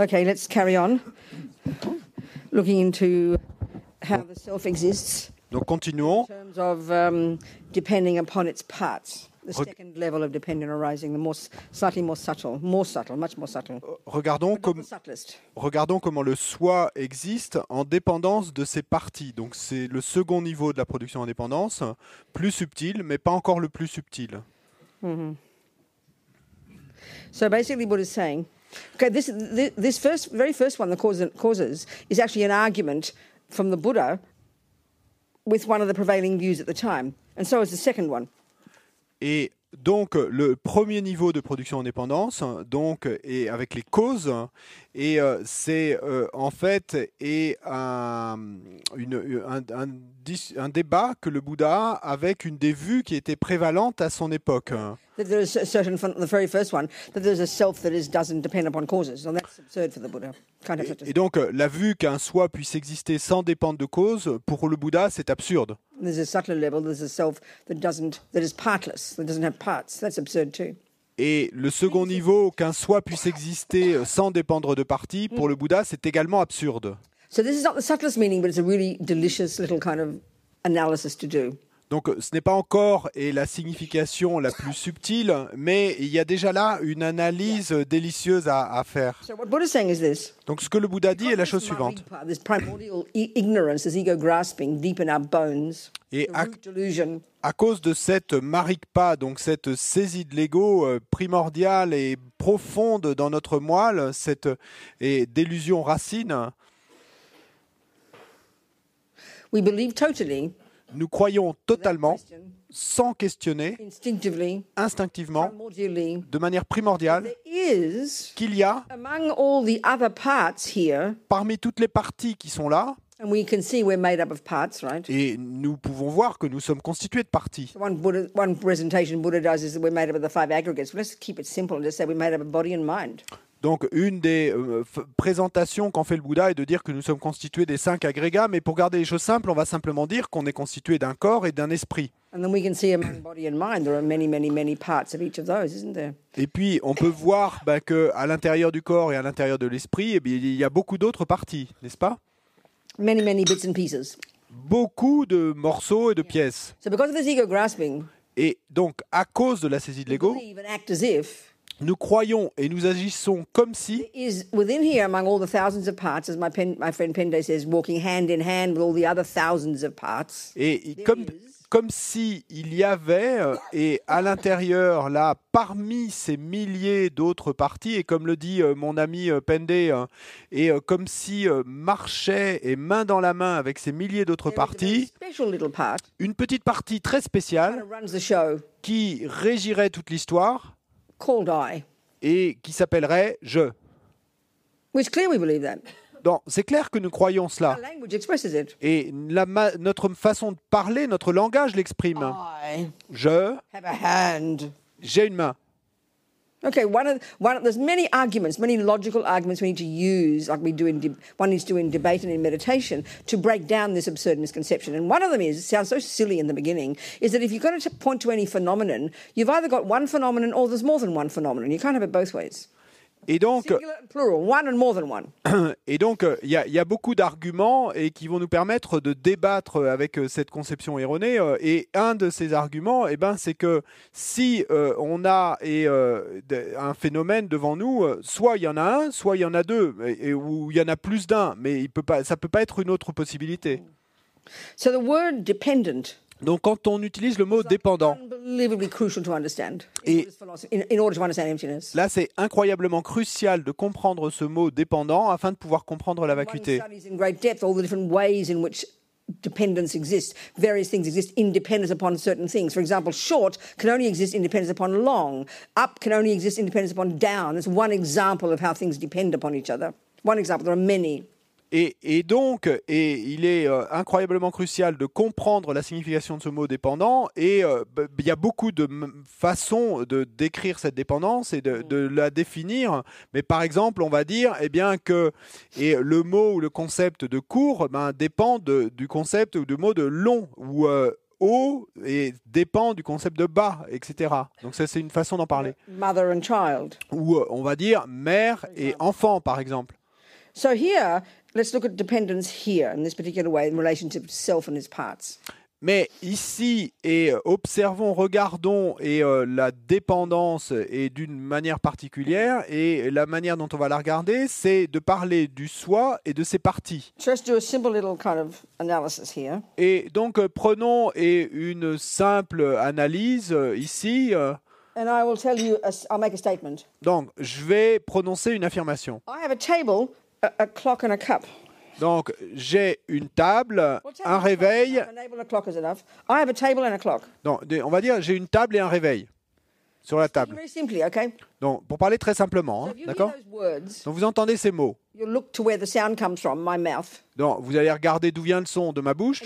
Okay, let's carry on. Looking into how the self exists Donc in continuons. terms of um, depending upon its parts. The second level of dependent arising, the more s- slightly more subtle, more subtle, much more subtle. Regardons, comment le soi existe en dépendance de ses parties. Donc c'est le second niveau de la production indépendance, plus subtil, mais pas encore le plus subtil. So basically, what it's saying, okay, this, this, first, very first one, the causes, causes, is actually an argument from the Buddha with one of the prevailing views at the time. And so is the second one. Et donc le premier niveau de production indépendance, donc est avec les causes, et euh, c'est euh, en fait est un, une- un, un dis- un débat que le Bouddha a avec une des vues qui était prévalente à son époque. Et donc euh, la vue qu'un soi puisse exister sans dépendre de cause, pour le Bouddha, c'est absurde. There's a subtler level. There's a self that doesn't, that is partless, that doesn't have parts. That's absurd too. Et le second niveau, qu'un soi puisse exister euh, sans dépendre de partie, pour le Bouddha, c'est également absurde. So this is not the subtlest meaning, but it's a really delicious little kind of analysis to do. Donc ce n'est pas encore et la signification la plus subtile, mais il y a déjà là une analyse délicieuse à, à faire. Donc ce que le Bouddha dit est la chose suivante. Marikpa, This primordial i- ignorance, this ego grasping deep in our bones, Et à, cause de cette marikpa, donc cette saisie de l'ego euh, primordiale et profonde dans notre moelle, cette et délusion racine, we believe totally, nous croyons totalement, sans questionner, instinctivement, de manière primordiale, is qu'il y a the parmi toutes les parties qui sont là, and we can see we're made up of parts, right? et nous pouvons voir que nous sommes constitués de parties. Donc une des euh, présentations qu'en fait le Bouddha est de dire que nous sommes constitués des cinq agrégats, mais pour garder les choses simples, on va simplement dire qu'on est constitué d'un corps et d'un esprit. Et puis on peut voir bah, que à l'intérieur du corps et à l'intérieur de l'esprit, eh il y a beaucoup d'autres parties, n'est-ce pas? Many, many bits and pieces. Beaucoup de morceaux et de pièces. So because of this ego grasping, Et donc à cause de la saisie de l'ego, nous croyons et nous agissons comme si there is within here among all the thousands of parts, as my, pen, my friend Pende says, walking hand in hand with all the other thousands of parts. Et comme, comme si il y avait, euh, et à l'intérieur, là, parmi ces milliers d'autres parties, et comme le dit euh, mon ami euh, Pendé, et comme si marchait et main dans la main avec ces milliers d'autres parties, une petite partie très spéciale qui régirait toute l'histoire called I. et qui s'appellerait je. It's clear we believe that. Donc, c'est clair que nous croyons cela. Et la notre façon de parler, notre langage l'exprime. I Je, have a hand. j'ai une main. Okay, one of one. There's many arguments, many logical arguments we need to use, like we do in de- one needs to do in debate and in meditation, to break down this absurd misconception. And one of them is, it sounds so silly in the beginning, is that if you're going to point to any phenomenon, you've either got one phenomenon or there's more than one phenomenon. You can't have it both ways. Et donc. Et donc, euh, il y, a- il y a beaucoup d'arguments et qui vont nous permettre de débattre avec euh, cette conception erronée. euh, Et un de ces arguments, eh ben, c'est que si euh, on a et, euh, un phénomène devant nous, euh, soit il y en a un, soit il y en a deux, et, et- ou il y en a plus d'un, mais il peut pas, ça peut pas être une autre possibilité. So the word dependent Donc, quand on utilise le mot dépendant, in, Et- in, in là, c'est incroyablement crucial de comprendre ce mot dépendant afin de pouvoir comprendre la vacuité. in in dependence exists. Various things exist independent upon certain things. For example, short can only exist independent upon long. Up can only exist independent upon down. It's one example of how things depend upon each other. One example. There are many. Et, et donc, et il est euh, incroyablement crucial de comprendre la signification de ce mot dépendant. Et euh, il y a beaucoup de façons de décrire cette dépendance et de, de la définir. Mais par exemple, on va dire, eh bien que et le mot ou le concept de court ben, dépend de- du concept ou du mot de long ou euh, haut et dépend du concept de bas, etc. Donc ça, c'est une façon d'en parler. Mother and child. Ou on va dire mère et enfant, par exemple. So here, let's look at dependence here in this particular way in relationship to self and its parts. Mais ici, et euh, observons, regardons, et euh, la dépendance est d'une manière particulière, et la manière dont on va la regarder, c'est de parler du soi et de ses parties. So let's do a simple little kind of analysis here. Et donc, euh, prenons et une simple analyse euh, ici. And I will tell you, a s- I'll make a statement. Donc, je vais prononcer une affirmation. I have a table, a, a clock, and a cup. Donc, j'ai une table, un réveil. Non, on va dire j'ai une table et un réveil sur la table. Donc, pour parler très simplement, hein, d'accord? Donc, vous entendez ces mots. you'll look to where the sound comes from, my mouth, Donc, vous allez regarder d'où vient le son de ma bouche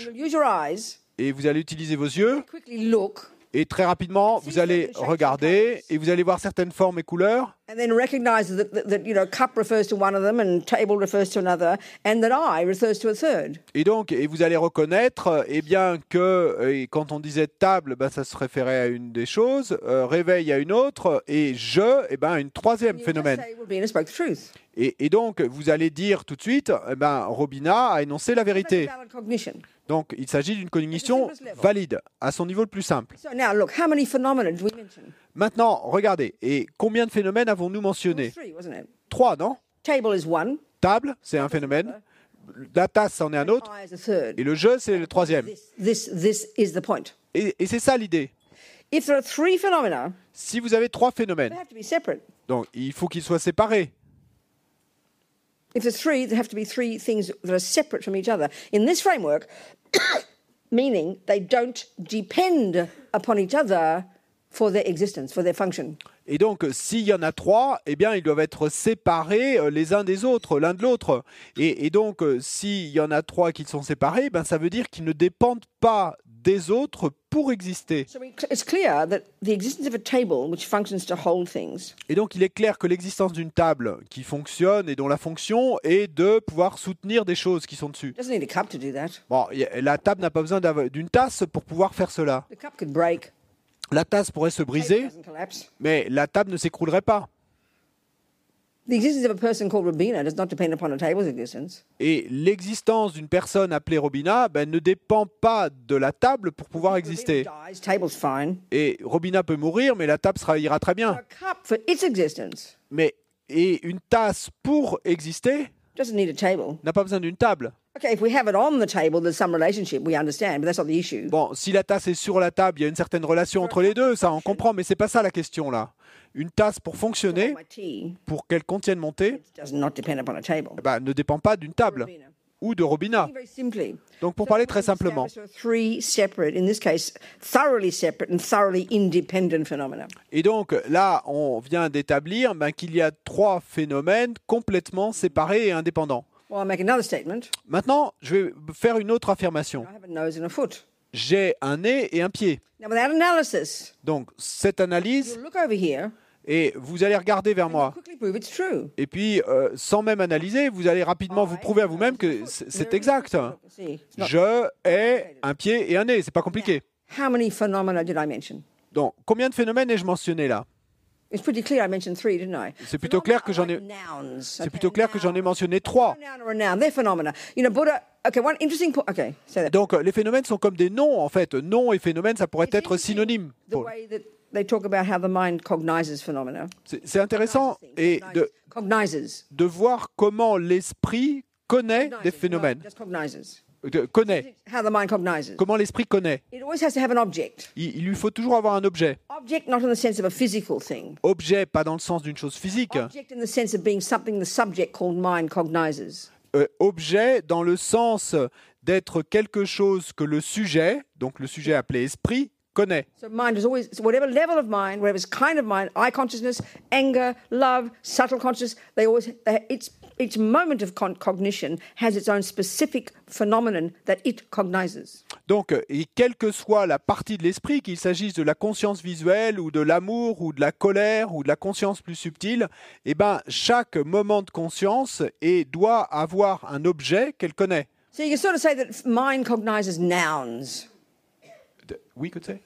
et vous allez utiliser vos yeux quickly look, et très rapidement vous allez regarder et vous allez voir certaines formes et couleurs and then recognize that, that, that you know, cup refers to one of them, and table refers to another, and that I refers to a third. et donc et vous allez reconnaître eh bien que et quand on disait table ben, ça se référait à une des choses euh, réveil à une autre et je eh ben à une troisième phénomène. et, et donc vous allez dire tout de suite eh ben Robina a énoncé la vérité. Donc il s'agit d'une cognition valide à son niveau le plus simple. So now look, how many phenomena did we mention? Maintenant regardez et combien de phénomènes avons-nous mentionnés? Trois non? Table is one. table, c'est un phénomène. La tasse, c'en est un autre. Et le jeu, c'est le troisième. Et, et c'est ça l'idée. If there are three phenomena, Si vous avez trois phénomènes, they have to be separate. donc il faut qu'ils soient séparés. If there's three, there have to be three things that are separate from each other. In this framework, meaning they don't depend upon each other for their existence, for their function. Et donc, s'il y en a trois, eh bien, ils doivent être séparés euh, les uns des autres, l'un de l'autre. Et, et donc, euh, s'il y en a trois qui sont séparés, ben, ça veut dire qu'ils ne dépendent pas des autres pour exister. So we, it's clear that the existence of a table, which functions to hold things, Et donc, il est clair que l'existence d'une table qui fonctionne et dont la fonction est de pouvoir soutenir des choses qui sont dessus. Bon, la table n'a pas besoin d'une tasse pour pouvoir faire cela. La tasse pourrait se briser, mais la table ne s'écroulerait pas. Et l'existence d'une personne appelée Robina ben, ne dépend pas de la table pour pouvoir exister. Et Robina peut mourir, mais la table sera, ira très bien. Mais et une tasse pour exister doesn't need a table. n'a pas besoin d'une table. Okay, if we have it on the table, there's some relationship. We understand, but that's not the issue. Bon, si la tasse est sur la table, il y a une certaine relation entre les deux, ça on comprend, mais c'est pas ça la question là. Une tasse pour fonctionner, pour qu'elle contienne mon thé, ben, ne dépend pas d'une table ou de Robina. Donc pour parler très simplement. Et donc là, on vient d'établir ben, qu'il y a trois phénomènes complètement séparés et indépendants. Well, I'll make another statement. Maintenant, je vais faire une autre affirmation. I have a nose and a foot. J'ai un nez et un pied. Now, without analysis, Donc cette analyse, et vous allez regarder vers moi. Et puis, euh, sans même analyser, vous allez rapidement vous prouver à vous-même que c'est exact. Je ai un pied et un nez. C'est pas compliqué. How many phenomena did I mention? Donc, combien de phénomènes ai-je mentionné là? C'est plutôt clair que j'en ai- C'est plutôt clair que j'en ai mentionné trois. A noun or a noun, they're phenomena. You know, Buddha. Okay, one interesting point. Okay, say that. Donc, les phénomènes sont comme des noms, en fait. Nom et phénomène, ça pourrait être synonyme. The Pour- way that they talk about how the mind cognizes phenomena. C'est intéressant et de, de voir comment l'esprit connaît des phénomènes. De- connaît. How the mind cognizes. Comment l'esprit connaît. It always has to have an object. Il, il lui faut toujours avoir un objet. Object not in the sense of a physical thing. Objet, pas dans le sens d'une chose physique. Object in the sense of being something the subject called mind cognizes. Euh, objet dans le sens d'être quelque chose que le sujet, donc le sujet appelé esprit, connaît. Each moment of cognition has its own specific phenomenon that it cognizes. Donc, et quelle que soit la partie de l'esprit, qu'il s'agisse de la conscience visuelle ou de l'amour ou de la colère ou de la conscience plus subtile, eh ben, chaque moment de conscience et doit avoir un objet qu'elle connaît. So you can sort of say that mind cognizes nouns. we could say.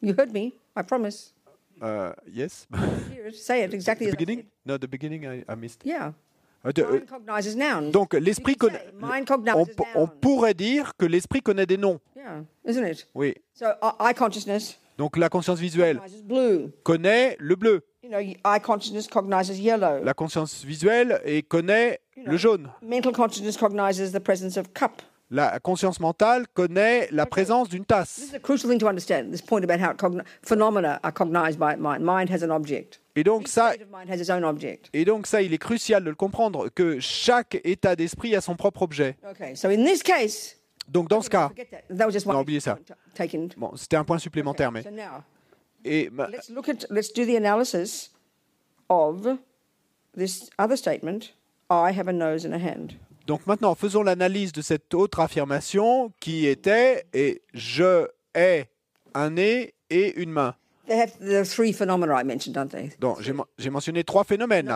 You heard me. I promise. Uh, yes. Say it exactly the beginning? No, the beginning I, I missed. Yeah. Uh, uh, cognizes nouns. donc l'esprit mind On, on pourrait dire que l'esprit connaît des noms. Yeah? Oui. So eye consciousness Donc la conscience visuelle connaît le bleu. You know, eye consciousness cognizes yellow. La conscience visuelle et connaît le jaune. Mental consciousness cognizes the presence of cup. La conscience mentale connaît la présence d'une This tasse. is a crucial thing to understand. This point about how phenomena are cognized by mind. Mind has an object. Et donc ça, et donc ça, il est crucial de le comprendre que chaque état d'esprit a son propre objet. Okay, so in this case, Donc dans ce cas, Non, oubliez ça. bon, c'était un point supplémentaire, mais et ma- let's look at let's do the analysis of this other statement. I have a nose and a hand. donc maintenant faisons l'analyse de cette autre affirmation qui était et je ai un nez et une main. They have the three phenomena I mentioned, don't they? Donc j'ai men- j'ai mentionné trois phénomènes.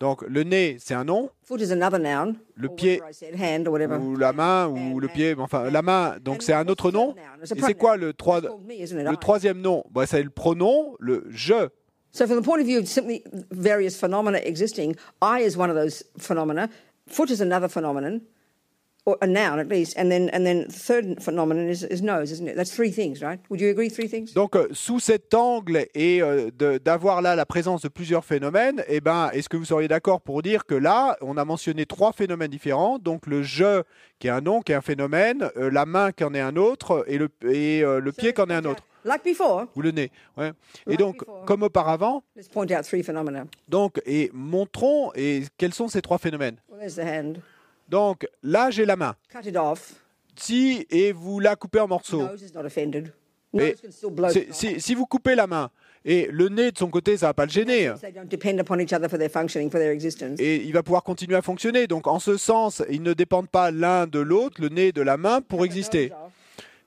Donc le nez, c'est un nom, Foot is another noun. Le pied- whatever I said, hand or whatever. ou la main, ou le pied, enfin la main. Donc c'est un autre nom. Et c'est quoi le, trois- It's called me, isn't it? le I. troisième nom? Bah, C'est le pronom, le je. So, from the point of view of simply various phenomena existing, I is one of those phenomena. Foot is another phenomenon, or a noun at least, and then and then the third phenomenon is, is nose, isn't it? That's three things, right? Would you agree? Three things? Donc, euh, sous cet angle et euh, d'avoir là la présence de plusieurs phénomènes, eh ben, est-ce que vous seriez d'accord pour dire que là, on a mentionné trois phénomènes différents? Donc, le je qui est un nom, qui est un phénomène, euh, la main qui en est un autre, et le, et, le pied qui en est un autre, Like before, ou le nez. Ouais. Et donc, before. comme auparavant, let's point out three phenomena. donc, et montrons et quels sont ces trois phénomènes? Well, there's the hand. Donc, là, j'ai la main. Cut it off. Si et vous la coupez en morceaux. C'est- si, si vous coupez la main et le nez de son côté, ça va pas le gêner. Et il va pouvoir continuer à fonctionner. Donc en ce sens, ils ne dépendent pas l'un de l'autre, le nez de la main, pour exister.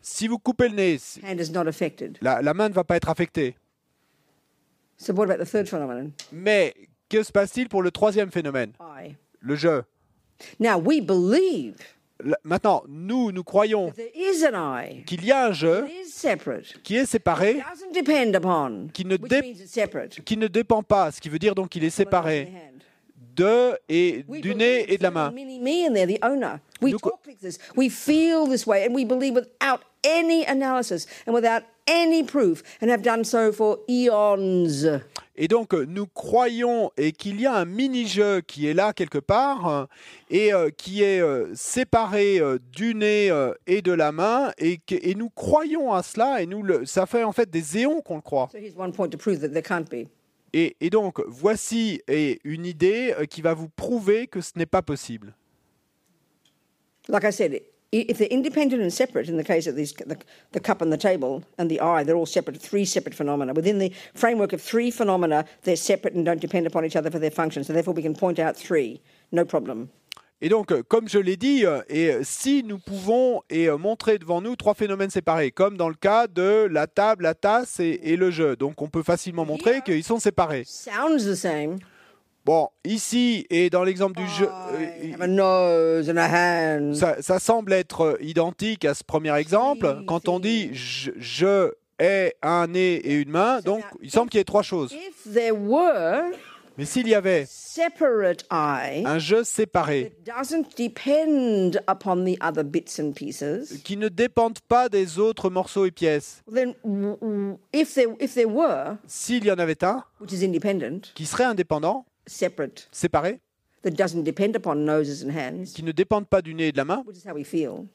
Si vous coupez le nez, la, la main ne va pas être affectée. So what about the third phenomenon? Mais que se passe-t-il pour le troisième phénomène, le je Now we believe Là, Maintenant, nous, nous croyons qu'il y a un je It is separate. qui est séparé. Qui ne qui dépend pas, ce qui veut dire donc qu'il est séparé de et du nez et de la main. Nous co- talk like this. We feel this way, and we believe without any analysis and without any proof, and have done so for eons. Et donc, euh, nous croyons et qu'il y a un mini-jeu qui est là quelque part euh, et euh, qui est euh, séparé euh, du nez et de la main et, nous croyons à cela et nous le, ça fait en fait des éons qu'on le croit. So here's one point to prove that there can't be. Et, et donc, voici et une idée qui va vous prouver que ce n'est pas possible. Like I said, i- if they're independent and separate, in the case of these, the, the cup and the table and the eye, they're all separate, three separate phenomena. Within the framework of three phenomena, they're separate and don't depend upon each other for their function. So therefore, we can point out three, no problem. Et donc, euh, comme je l'ai dit, euh, et euh, si nous pouvons et montrer devant nous trois phénomènes séparés, comme dans le cas de la table, la tasse et, et le jeu, donc on peut facilement montrer qu'ils sont séparés. Sounds the same. Bon, ici et dans l'exemple du jeu, euh, ça, ça semble être euh, identique à ce premier exemple. Quand on dit je, je ai un nez et une main, donc il semble qu'il y ait trois choses. If there were Mais s'il y avait un jeu séparé that doesn't depend upon the other bits and pieces, qui ne dépendent pas des autres morceaux et pièces, then w- w- if there if there were, s'il y en avait un which is independent, qui serait indépendant, separate, séparé, that doesn't depend upon noses and hands, qui ne dépendent pas du nez et de la main,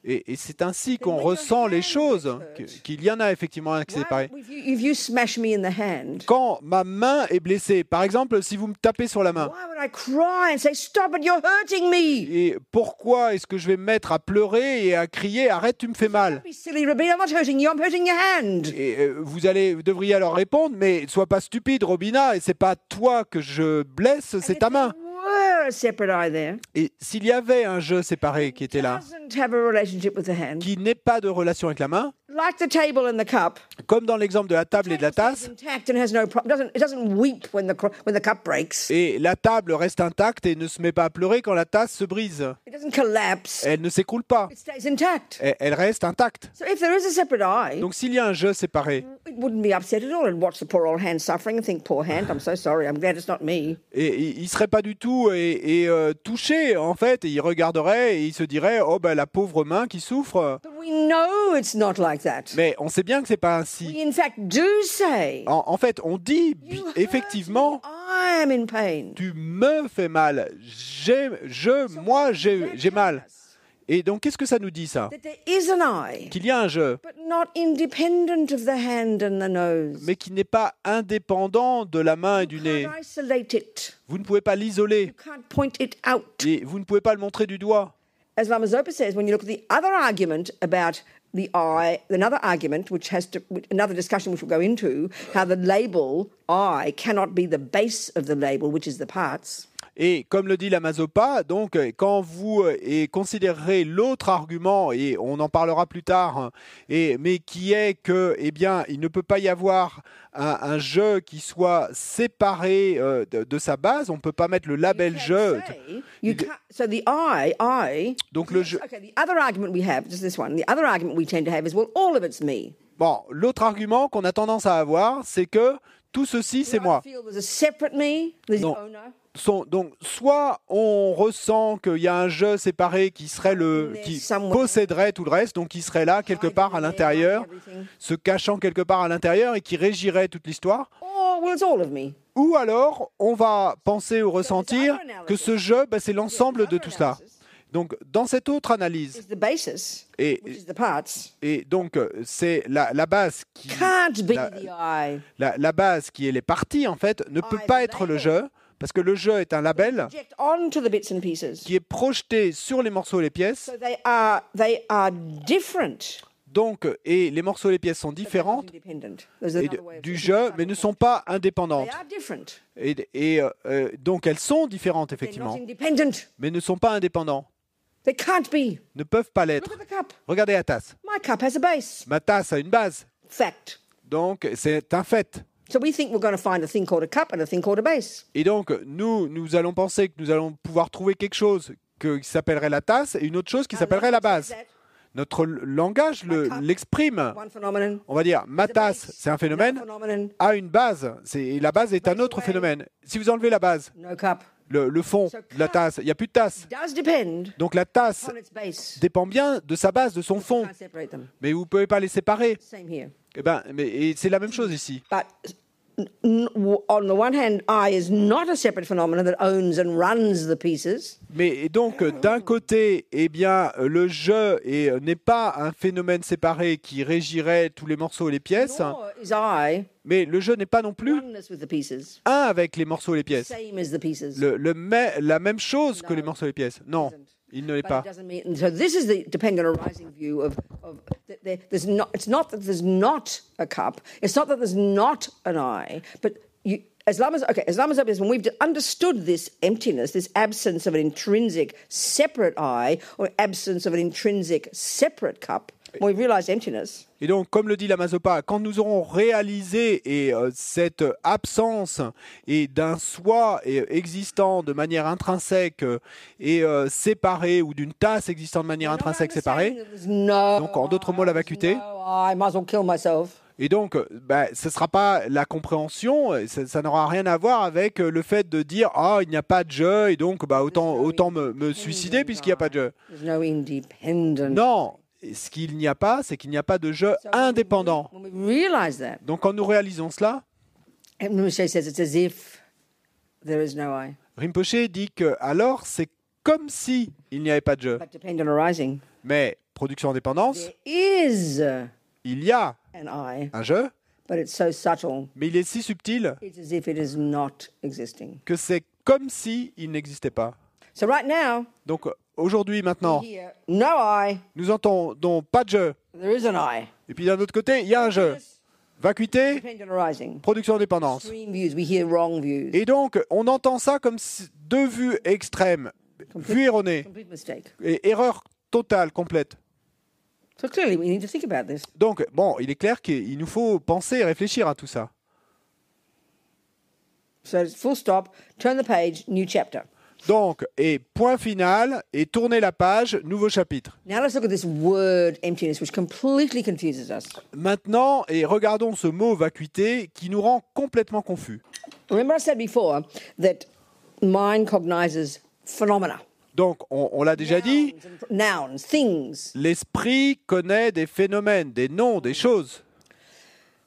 et, et c'est ainsi qu'on ressent les choses, qu'il y en a effectivement un qui séparé. if, you, if you smash me in the hand, Quand ma main est blessée, par exemple, si vous me tapez sur la main, why would I cry and say, "Stop it! You're hurting me"? Et pourquoi est-ce que je vais me mettre à pleurer et à crier Arrête, tu me fais mal Don't be silly, Rabin. I'm not hurting you. I'm hurting your hand. Et euh, vous allez, vous devriez alors répondre Mais sois pas stupide, Robina, et c'est pas toi que je blesse, c'est ta main. Et s'il y avait un jeu séparé qui était là, qui n'est pas de relation avec la main, Like the table and the cup, comme dans l'exemple de la table et de la tasse, et la table reste intacte et ne se met pas à pleurer quand la tasse se brise. It doesn't collapse. Elle ne s'écroule pas. It stays intact. Elle reste intacte. So if there is a separate eye, Donc s'il y a un jeu séparé, it wouldn't be upset at all and watch the poor old hand suffering and think, poor hand, I'm so sorry, I'm glad it's not me. et il serait pas du tout et, et, euh, touché en fait, et il regarderait et il se dirait oh ben la pauvre main qui souffre. But we know it's not like that. Mais on sait bien que c'est pas ainsi. We in fact do say, En, en fait, on dit bi- "You hurt effectivement me, I am in pain. tu me fais mal. J'ai, je, moi, j'ai, j'ai mal. Et donc, qu'est-ce que ça nous dit ça? That there is an eye, Qu'il y a un jeu, but not independent of the hand and the nose. mais qui n'est pas indépendant de la main et du nez. can't isolate it. Vous ne pouvez pas l'isoler You can't point it out. et vous ne pouvez pas le montrer du doigt. As Lama Zopa says, when you look at the other argument about the eye, another argument which has to, another discussion which we'll go into, how the label I cannot be the base of the label, which is the parts. Et comme le dit la Mazopa, donc euh, quand vous euh, et considérerez l'autre argument et on en parlera plus tard, hein, et mais qui est que eh bien il ne peut pas y avoir un, un jeu qui soit séparé euh, de, de sa base, on peut pas mettre le label jeu. Donc le jeu. Okay, the other argument we have, just this one, the other argument we tend to have is, well, all of it's me. Bon, l'autre argument qu'on a tendance à avoir, c'est que tout ceci c'est moi. feel Sont- donc soit on ressent qu'il y a un jeu séparé qui serait le qui posséderait tout le reste, donc qui serait là quelque part à l'intérieur. Se cachant quelque part à l'intérieur et qui régirait toute l'histoire. Me. Ou alors, on va penser ou ressentir que ce jeu, ben, c'est l'ensemble de tout cela. Donc, dans cette autre analyse, et, donc euh, c'est la, la base qui, La- base qui est les parties en fait, ne peut pas être le jeu parce que le jeu est un label qui est projeté sur les morceaux et les pièces. Donc, et les morceaux et les pièces sont différentes de- du jeu, mais ne sont pas indépendantes. Et, et, euh, donc, elles sont différentes effectivement, mais ne sont pas indépendants. They can't be. ne peuvent pas l'être. Regardez la tasse. My cup has a base. Ma tasse a une base, Fact. donc c'est un fait. So we think we're going to find a thing called a cup and a thing called a base. Et donc nous, nous allons penser que nous allons pouvoir trouver quelque chose que- qui s'appellerait la tasse et une autre chose qui s'appellerait la base. Notre langage le- l'exprime. On va dire ma tasse, c'est un phénomène, a une base. Et la base est un autre phénomène. Si vous enlevez la base, le, le fond de la tasse, il n'y a plus de tasse. Donc la tasse dépend bien de sa base, de son fond. Mais vous ne pouvez pas les séparer. Same here. Et, ben, mais, c'est la même chose ici. But n- n- on the one hand, I is not a separate phenomenon that owns and runs the pieces. Mais donc, d'un côté, eh bien, le jeu euh, n'est pas un phénomène séparé qui régirait tous les morceaux et les pièces, Nor is I mais le jeu n'est pas non plus oneness with the pieces, un avec les morceaux et les pièces. same as the pieces. Le, la même chose que les morceaux et les pièces. Non. Il ne l'est pas. it doesn't mean. So this is the dependent arising view of, of there, there's not. It's not that there's not a cup. It's not that there's not an eye. But you, as long as okay, as long as when we've understood this emptiness, this absence of an intrinsic separate eye or absence of an intrinsic separate cup, Et donc, comme le dit la Mazopa, quand nous aurons réalisé et, euh, cette absence et d'un soi et, existant de manière intrinsèque euh, et euh, séparé ou d'une tasse existant de manière intrinsèque séparée, Donc, en d'autres mots, la vacuité. Et donc, bah, ce ne sera pas la compréhension, ça, ça n'aura rien à voir avec euh, le fait de dire Ah, il n'y a pas de jeu, et donc bah, autant, autant me, me suicider puisqu'il n'y a pas de jeu. Non, ce qu'il n'y a pas, c'est qu'il n'y a pas de jeu indépendant. Donc, quand nous réalisons cela, Rinpoche dit que alors c'est comme si il n'y avait pas de jeu. Mais production indépendance, il y a un jeu, mais il est si subtil que c'est comme si il n'existait pas. So right now, Donc aujourd'hui, maintenant, no I, nous entendons pas de jeu. there is an I. Et puis d'un autre côté, il y a un jeu. Vacuité, production views. Et donc, on entend ça comme deux vues extrêmes, vues erronées, et erreur totale, complète. So clearly, we need to think about this. Donc, bon, il est clair qu'il nous faut penser et réfléchir à tout ça. So full stop, turn the page, new chapter. Donc, et point final, et tournez la page, nouveau chapitre. Now let's look at this word emptiness, which completely confuses us. Maintenant, et regardons ce mot vacuité qui nous rend complètement confus. Remember, I said before that mind cognizes phenomena, Donc, on, on l'a déjà dit, l'esprit connaît des phénomènes, des noms, des choses.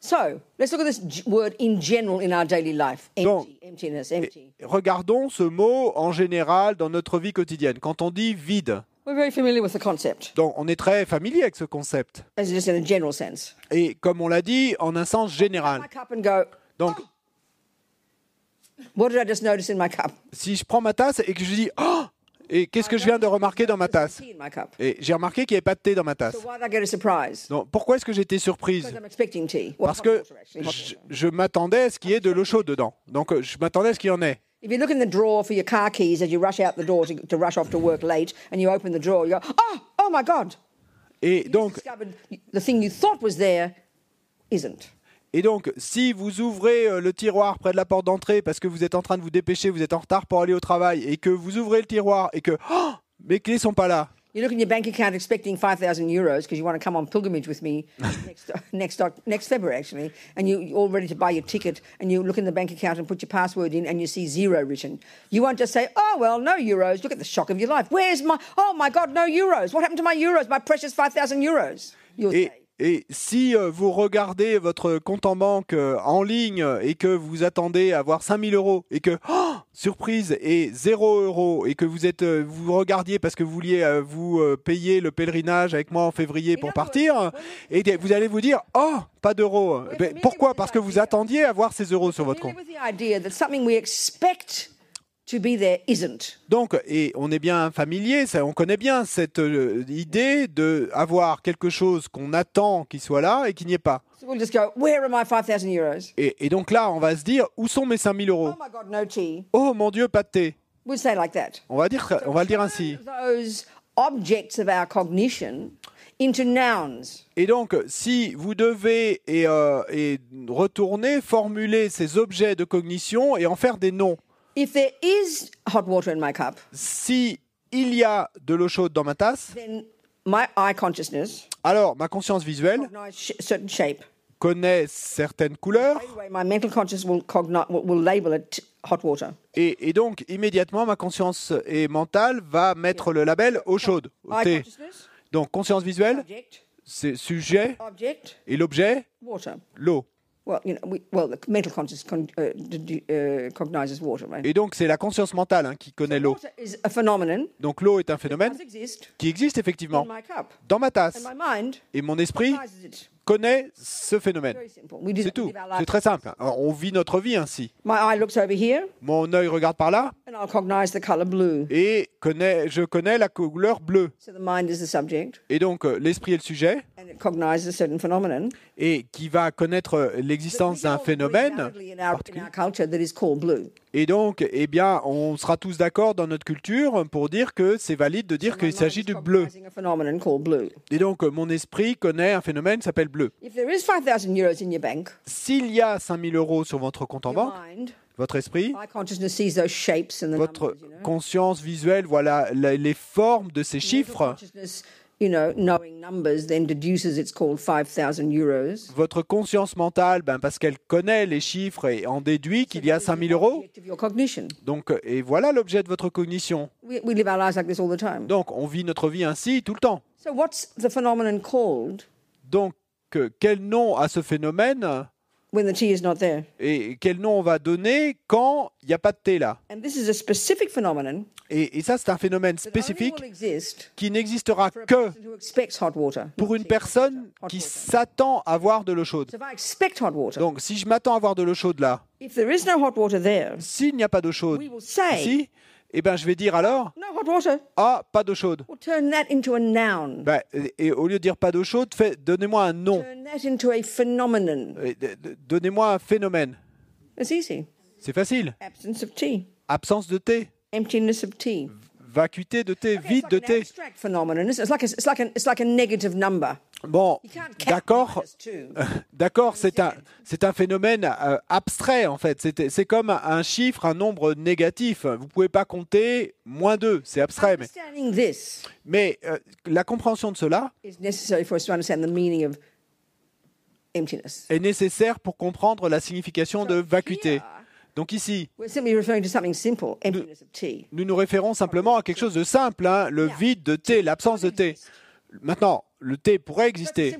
So let's look at this word in general in our daily life. Empty, Donc, emptiness, empty. Regardons ce mot en général dans notre vie quotidienne. Quand on dit vide, We're very familiar with the concept, donc on est très familier avec ce concept. as just in a general sense. Et comme on l'a dit, en un sens général. My cup and go. Donc, What did I just notice in my cup? si je prends ma tasse et que je dis Oh Et qu'est-ce que je viens de remarquer dans ma tasse. Et j'ai remarqué qu'il n'y avait pas de thé dans ma tasse. why did I get a surprise? Donc, pourquoi est-ce que j'étais surprise Parce que je, m'attendais à ce qu'il y ait de l'eau chaude dedans. Donc, euh, je m'attendais à ce qu'il y en ait. If you look in the drawer for your car keys as you rush out the door to, to rush off to work late, and you open the drawer, you go, "Oh, oh my God!" Et donc, Discovered the thing you thought was there isn't. Et donc, si vous ouvrez euh, le tiroir près de la porte d'entrée parce que vous êtes en train de vous dépêcher, vous êtes en retard pour aller au travail, et que vous ouvrez le tiroir et que oh, mes clés sont pas là, You look in your bank account expecting 5,000 euros because you want to come on pilgrimage with me next, next, next February, actually. And you, you're all ready to buy your ticket. And you look in the bank account and put your password in and you see zero written. You won't just say, oh, well, no euros. Look at the shock of your life. Where's my, oh my God, no euros. What happened to my euros, my precious 5,000 euros? You'll say. Et si euh, vous regardez votre compte en banque euh, en ligne et que vous attendez à avoir 5000 euros et que oh, surprise et 0 euros et que vous êtes euh, vous regardiez parce que vous vouliez vous payer le pèlerinage avec moi en février pour partir et vous allez vous dire oh pas d'euros. Pourquoi? parce que vous attendiez à avoir ces euros sur votre compte to be there isn't. Donc, et on est bien familier, ça, on connaît bien cette euh, idée de avoir quelque chose qu'on attend qu'il soit là et qu'il n'y ait pas. So we'll just go, where are my 5,000 euros? Et, et donc là, on va se dire, où sont mes 5000 euros? Oh my God, no tea. Oh mon Dieu, pas de thé. We'll say like that. On va dire, on va le dire ainsi. those objects of our cognition into nouns. Et donc, si vous devez et, euh, et retourner, formuler ces objets de cognition et en faire des noms. If there is hot water in my cup, Si il y a de l'eau chaude dans ma tasse, then my eye consciousness alors ma conscience visuelle recognize sh- certain shape. connaît certaines couleurs Straight away, my mental consciousness will, cogni- will, will label it hot water. Et, et donc, immédiatement, ma conscience et mentale va mettre le label eau chaude, Eye consciousness, Donc, conscience visuelle, object, c'est sujet, object, et l'objet, water. l'eau. Well, you know, we, well, the mental consciousness con- uh, d- d- uh, cognizes water, right? Et donc, c'est la conscience mentale hein, qui connaît l'eau. Water is a phenomenon Donc, l'eau est un phénomène exist qui existe in effectivement dans ma tasse. And my mind Et mon esprit. Connaît ce phénomène. C'est tout. C'est très simple. Alors, on vit notre vie ainsi. My eye looks over here, Mon œil regarde par là et connaît, je connais la couleur bleue. So the mind is the subject, Et donc, euh, l'esprit est le sujet et qui va connaître l'existence d'un phénomène Et donc, eh bien, on sera tous d'accord dans notre culture pour dire que c'est valide de dire qu'il s'agit du bleu. Et donc, mon esprit connaît un phénomène qui s'appelle bleu. If there is 5,000 euros in your bank, S'il y a 5000 euros sur votre compte en banque, votre esprit, votre conscience visuelle, voilà les formes de ces chiffres. Consciousness, you know, knowing numbers, then deduces it's called 5,000 euros. Votre conscience mentale, ben, parce qu'elle connaît les chiffres et en déduit qu'il y a 5000 euros. Donc, euh, et voilà l'objet de votre cognition. We, we live our lives like this all the time. Donc, on vit notre vie ainsi tout le temps. So what's the phenomenon called? Donc, euh, quel nom a ce phénomène? When the tea is not there? et quel nom on va donner quand il n'y a pas de thé là? And this is a specific phenomenon Et, et ça, c'est un phénomène spécifique qui n'existera que pour une personne qui s'attend à voir de l'eau chaude. Donc, si je m'attends à voir de l'eau chaude là, if there is no hot water there, s'il n'y a pas d'eau chaude ici, eh ben, je vais dire alors, no hot water. ah, pas d'eau chaude. We'll turn that into a noun. Ben, et, et au lieu de dire pas d'eau chaude, donnez-moi un nom. Turn that into a phenomenon. Donnez-moi un phénomène. It's easy. C'est facile. Absence of tea, Absence de thé, emptiness of tea. vacuité de thé, vide like de an thé. abstract phenomenon. It's like a, it's like a, it's like a negative number. Bon, d'accord, d'accord, c'est un, c'est un phénomène euh, abstrait en fait. C'est c'est comme un chiffre, un nombre négatif. Vous pouvez pas compter moins 2, c'est abstrait. Mais, euh, la compréhension de cela is necessary for us to understand the meaning of emptiness. est nécessaire pour comprendre la signification de vacuité. Donc ici, we're simply referring to something simple, emptiness of tea. nous nous référons simplement à quelque chose de simple, hein, le vide de thé, l'absence de thé. Maintenant, le thé pourrait exister.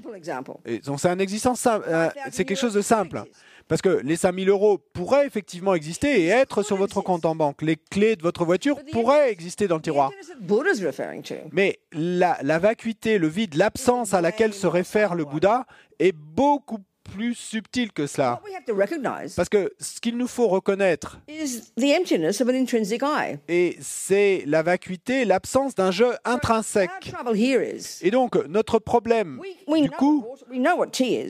Et donc c'est un existence simple, euh, c'est quelque chose de simple. Parce que les 5000 euros pourraient effectivement exister et être sur votre compte en banque. Les clés de votre voiture pourraient exister dans le tiroir. Mais la, la vacuité, le vide, l'absence à laquelle se réfère le Bouddha est beaucoup plus subtile que cela. Parce que ce qu'il nous faut reconnaître, et c'est la vacuité, l'absence d'un jeu intrinsèque. Et donc, notre problème, du coup,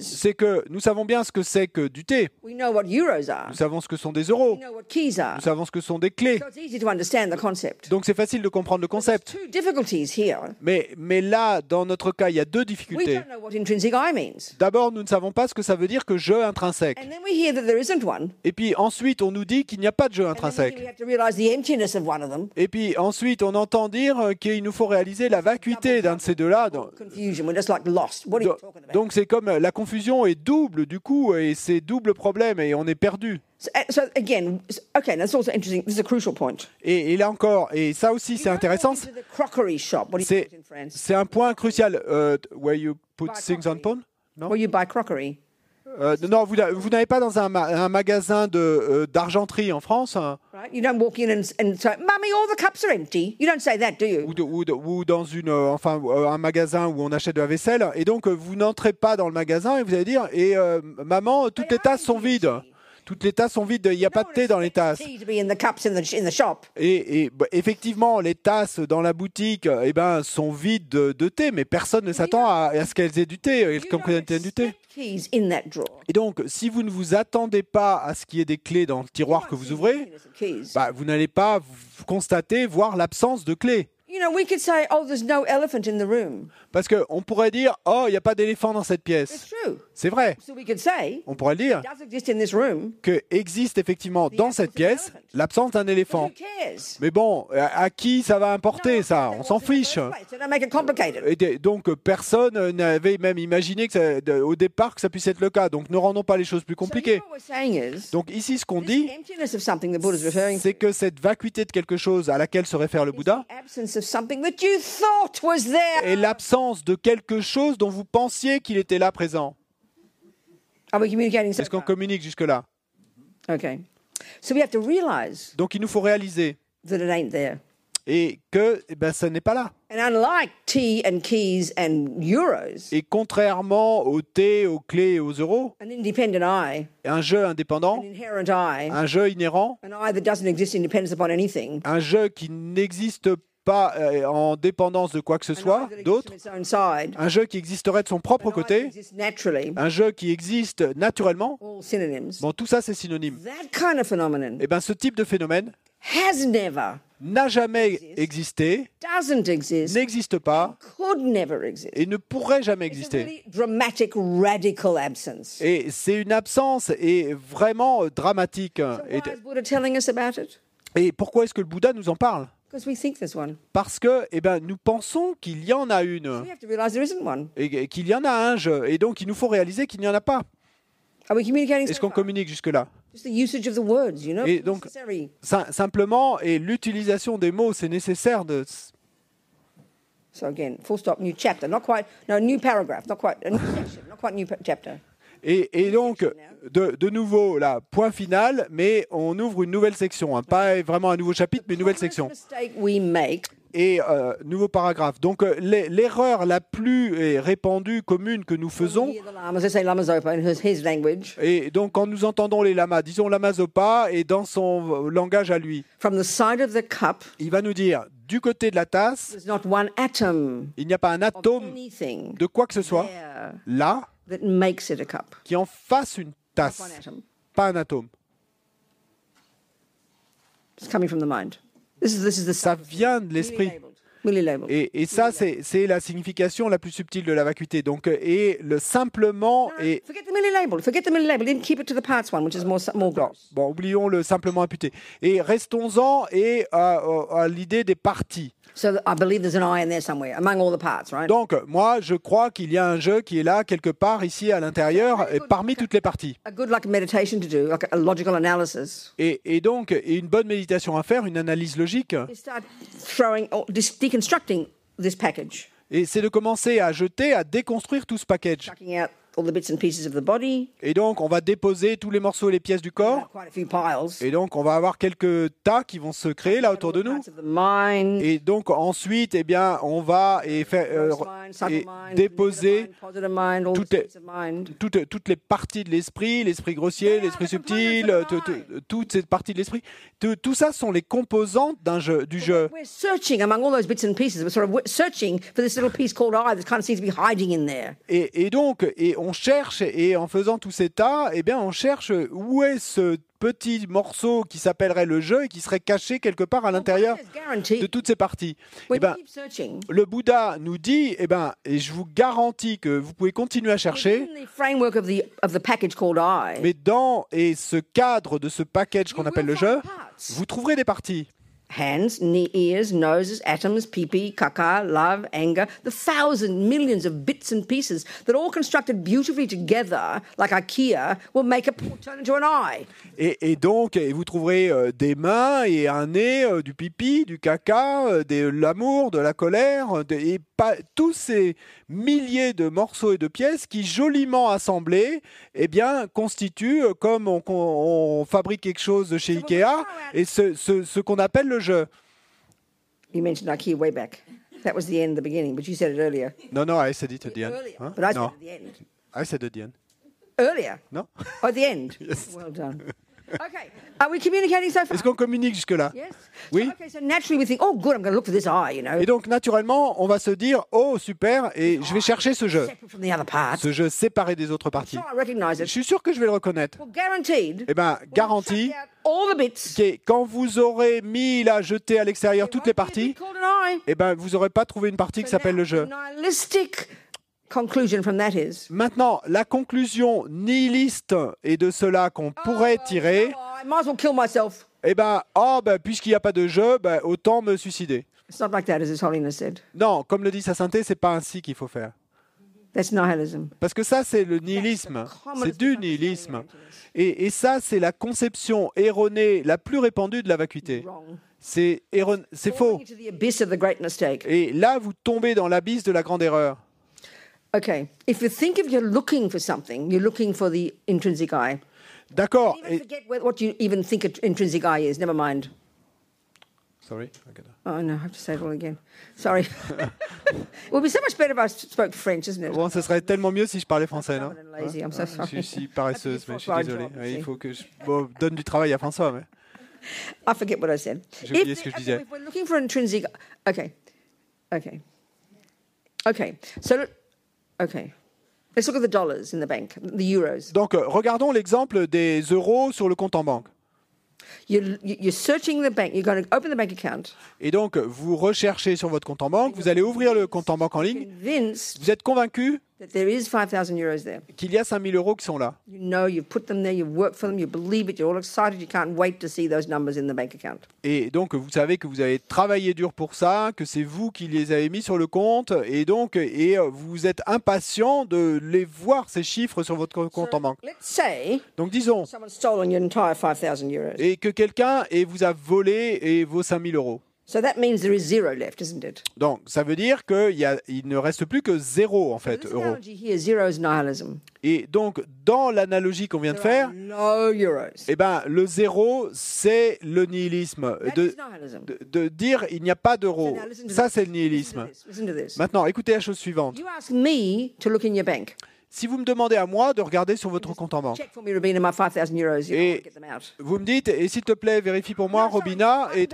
c'est que nous savons bien ce que c'est que du thé. Nous savons ce que sont des euros. Nous savons ce que sont des clés. So it's easy to understand the concept. Donc, c'est facile de comprendre le concept. Mais, mais là, dans notre cas, il y a deux difficultés. D'abord, nous ne savons pas ce que ça veut dire que jeu intrinsèque. And then we hear that there isn't one. Et puis ensuite, on nous dit qu'il n'y a pas de jeu intrinsèque. we have to realize the emptiness of one of them. Et puis ensuite, on entend dire euh, qu'il nous faut réaliser la vacuité d'un de ces deux-là. Donc- c'est comme euh, la confusion est double du coup, et c'est double problème, et on est perdu. So, uh, so again, s- okay, that's also interesting. This is a crucial point. Et, et là encore, et ça aussi c'est intéressant, c'est un point crucial. Euh, where you put things on pawn? Non? Where you buy crockery. Euh, Non, vous, vous n'avez pas dans un, ma- un magasin de, euh, d'argenterie en France hein, Right? You don't walk in and, and say, "Mummy, all the cups are empty." You don't say that, do you? ou, de- ou de- ou dans une, euh, enfin, un magasin où on achète de la vaisselle, et donc vous n'entrez pas dans le magasin et vous allez dire, et maman, toutes les tasses sont vides. Toutes les tasses sont vides, il n'y a pas de thé dans les tasses. Et, et, bah, effectivement, les tasses dans la boutique eh ben, sont vides de, de thé, mais personne ne s'attend à, à ce qu'elles aient du thé, euh, qu'elles contiennent du thé. Et donc, si vous ne vous attendez pas à ce qu'il y ait des clés dans le tiroir que vous ouvrez, bah, vous n'allez pas constater, voir l'absence de clés. Parce qu'on pourrait dire, oh, il n'y a pas d'éléphant dans cette pièce. true. C'est vrai. So we could say, On pourrait dire que existe effectivement dans cette pièce l'absence d'un éléphant. Mais bon, à, qui ça va importer ça? On s'en fiche. Et donc personne n'avait même imaginé que ça- au départ que ça puisse être le cas. Donc ne rendons pas les choses plus compliquées. Donc ici, ce qu'on dit, c'est que cette vacuité de quelque chose à laquelle se réfère le Bouddha something that you thought was there. est l'absence de quelque chose dont vous pensiez qu'il était là présent. Are we communicating so Est-ce qu'on far? communique jusque-là? Okay. So we have to realize Donc il nous faut réaliser that it ain't there. et que eh ben, ça n'est pas là. And unlike tea and keys and euros, Et contrairement au thé, aux clés et aux euros, an independent I, un jeu an indépendant, inherent I, un jeu inhérent, an I that doesn't exist in dependence upon anything, un jeu qui n'existe pas euh, en dépendance de quoi que ce soit d'autre, un jeu qui existerait de son propre côté, un jeu qui existe naturellement, bon, tout ça c'est synonyme. That kind of phenomenon Et bien ce type de phénomène has never, n'a jamais existé, doesn't exist, n'existe pas could never exist. et ne pourrait jamais exister. really dramatic, radical absence. Et c'est une absence et vraiment dramatique. Et, why is Buddha telling us about it? et pourquoi est-ce que le Bouddha nous en parle? We think there's one. Parce que eh ben, nous pensons qu'il y en a une We have to realize there isn't one. et et qu'il y en a un jeu. Et donc il nous faut réaliser qu'il n'y en a pas. Are we communicating Est-ce qu'on communique jusque-là? Just the usage of the words, you know? Et donc- Simplement, et l'utilisation des mots, c'est nécessaire de... So again, full stop, new chapter. Not quite, no, new paragraph. Not quite, a new section. Not quite new chapter. Et, et donc, de, de nouveau, là, point final, mais on ouvre une nouvelle section. hein. Pas vraiment un nouveau chapitre, mais une nouvelle section. Et euh, nouveau paragraphe. Donc, euh, l'e- l'erreur la plus euh, répandue, commune que nous faisons, et donc quand nous entendons les lamas, disons lama Zopa, et dans son langage à lui, from the side of the cup, il va nous dire, du côté de la tasse, there's not one atom il n'y a pas un atome de quoi que ce soit là that makes it a cup. qui en fasse une tasse, pas un atome. It's coming from the mind. Ça vient de l'esprit. Et, et ça, c'est la signification la plus subtile de la vacuité. Donc, euh, et le simplement et Non, bon, oublions le simplement imputé. Et restons-en et à, à- à l'idée des parties. So that I believe there's an I in there somewhere among all the parts, right? Donc, moi, je crois qu'il y a un jeu qui est là quelque part ici à l'intérieur, et parmi toutes les parties. a good like meditation to do, like a logical analysis. Et, et donc, et une bonne méditation à faire, une analyse logique, You start throwing, or dis- deconstructing this package, et c'est de commencer à jeter, à déconstruire tout ce package. chucking out all the bits and pieces of the body. Et donc, on va déposer tous les morceaux et les pièces du corps, et donc on va avoir quelques tas qui vont se créer là autour de nous. Et donc ensuite, eh bien, on va et faire, euh, et mind, déposer toutes les- toutes, toutes les parties de l'esprit, l'esprit grossier, l'esprit subtil, tout- tout- toutes ces parties de l'esprit. Tout, tout ça sont les composantes d'un jeu, du jeu. We're searching among all those bits and pieces. We're sort of w- searching for this little piece called I that kind of seems to be hiding in there. Et, et donc, et on cherche, et en faisant tous ces tas, eh bien, on cherche où est ce petit morceau qui s'appellerait le jeu et qui serait caché quelque part à l'intérieur de toutes ces parties. Eh ben, le Bouddha nous dit, eh ben, et je vous garantis que vous pouvez continuer à chercher, mais dans et ce cadre de ce package qu'on appelle le jeu, vous trouverez des parties. Hands, knee, ears, noses, atoms, pee-pee, caca, love, anger, the thousand millions of bits and pieces that all constructed beautifully together, like IKEA, will make a turn into an eye. Et, et donc, et vous trouverez euh, des mains et un nez, euh, du pipi, du caca, euh, de l'amour, de la colère, euh, de- et pas, tous ces milliers de morceaux et de pièces qui, joliment assemblés, eh bien, constituent, euh, comme on, on- on fabrique quelque chose chez Ikea, et ce, ce- ce qu'on appelle le jeu. You mentioned IKEA way back. That was the end, the beginning, but you said it earlier. No, no, I said it at the end. Earlier, Hein? but I said it at the end. I said at the end. Earlier. Non Oh, at the end. yes. Well done. Okay. Are we communicating so far? Est-ce qu'on communique jusque-là? Yes. Oui. So, okay, so naturally we think, oh, good, I'm going to look for this eye, you know, Et donc, naturellement, on va se dire, oh, super, et je vais chercher ce jeu. separate from the other parts. Ce jeu séparé des autres parties. So I recognize Je suis sûr que je vais le reconnaître. Well, guaranteed. Eh all the bits. que quand vous aurez mis là, jeté à l'extérieur toutes les parties, eh ben, vous n'aurez pas trouvé une partie qui s'appelle le jeu. The nihilistic conclusion from that is Maintenant, la conclusion nihiliste et de cela qu'on pourrait tirer, I might as well kill myself. eh ben, oh, ben, puisqu'il n'y a pas de jeu, ben, autant me suicider. It's not like that, as His Holiness said. Non, comme le dit sa sainteté, c'est pas ainsi qu'il faut faire. That's nihilism. Parce que ça, c'est le nihilisme. C'est du nihilisme. Et, et ça, c'est la conception erronée la plus répandue de la vacuité. C'est faux. Et là, vous tombez dans l'abysse de la grande erreur. Okay. If you think if you're looking for something, you're looking for the intrinsic eye. D'accord. Even Et... forget what you even think an intrinsic eye is. Never mind. Sorry. Oh no, I have to say it all again. Sorry. it would be so much better if I spoke French, isn't it? Bon, ce serait tellement mieux si je parlais français, non? lazy, I'm so sorry. Je suis paresseuse, mais je suis That's a désolé. difficult Ouais, il faut que je bon, donne du travail à François. Mais... I forget what I said. J'ai oublié If ce que je okay, disais. If we're looking for intrinsic, okay, okay, okay. So, okay, let's look at the dollars in the bank, the euros. Donc, regardons l'exemple des euros sur le compte en banque. You're, you're searching the bank. You're going to open the bank account. Et donc, vous recherchez sur votre compte en banque, vous allez ouvrir le compte en banque en ligne, Convinced vous êtes convaincu that there is 5,000 euros there. qu'il y a 5000 euros qui sont là. You know you've put them there. You've worked for them. You believe it. You're all excited. You can't wait to see those numbers in the bank account. Et donc, vous savez que vous avez travaillé dur pour ça, que c'est vous qui les avez mis sur le compte, et donc, et euh, vous êtes impatient de les voir, ces chiffres, sur votre compte en banque. Let's say Donc, disons, someone's stolen your entire 5,000 euros. et que quelqu'un et vous a volé et vos 5000 euros. So that means there is zero left, isn't it? Donc, ça veut dire qu'il ne reste plus que zéro, en fait, here, zero is nihilism. Et donc, dans l'analogie qu'on vient de faire, no euros. eh ben, le zéro, c'est le nihilisme. De, dire il n'y a pas to Ça, c'est le Listen to nihilisme. this. Listen to this. Maintenant, écoutez la chose suivante. You ask me to look in your bank. Si vous me demandez à moi de regarder sur votre compte en banque, Check for me, Rabina, my 5,000 euros. You know, I Et- vous me dites, et s'il te plaît, vérifie pour moi. Robina, et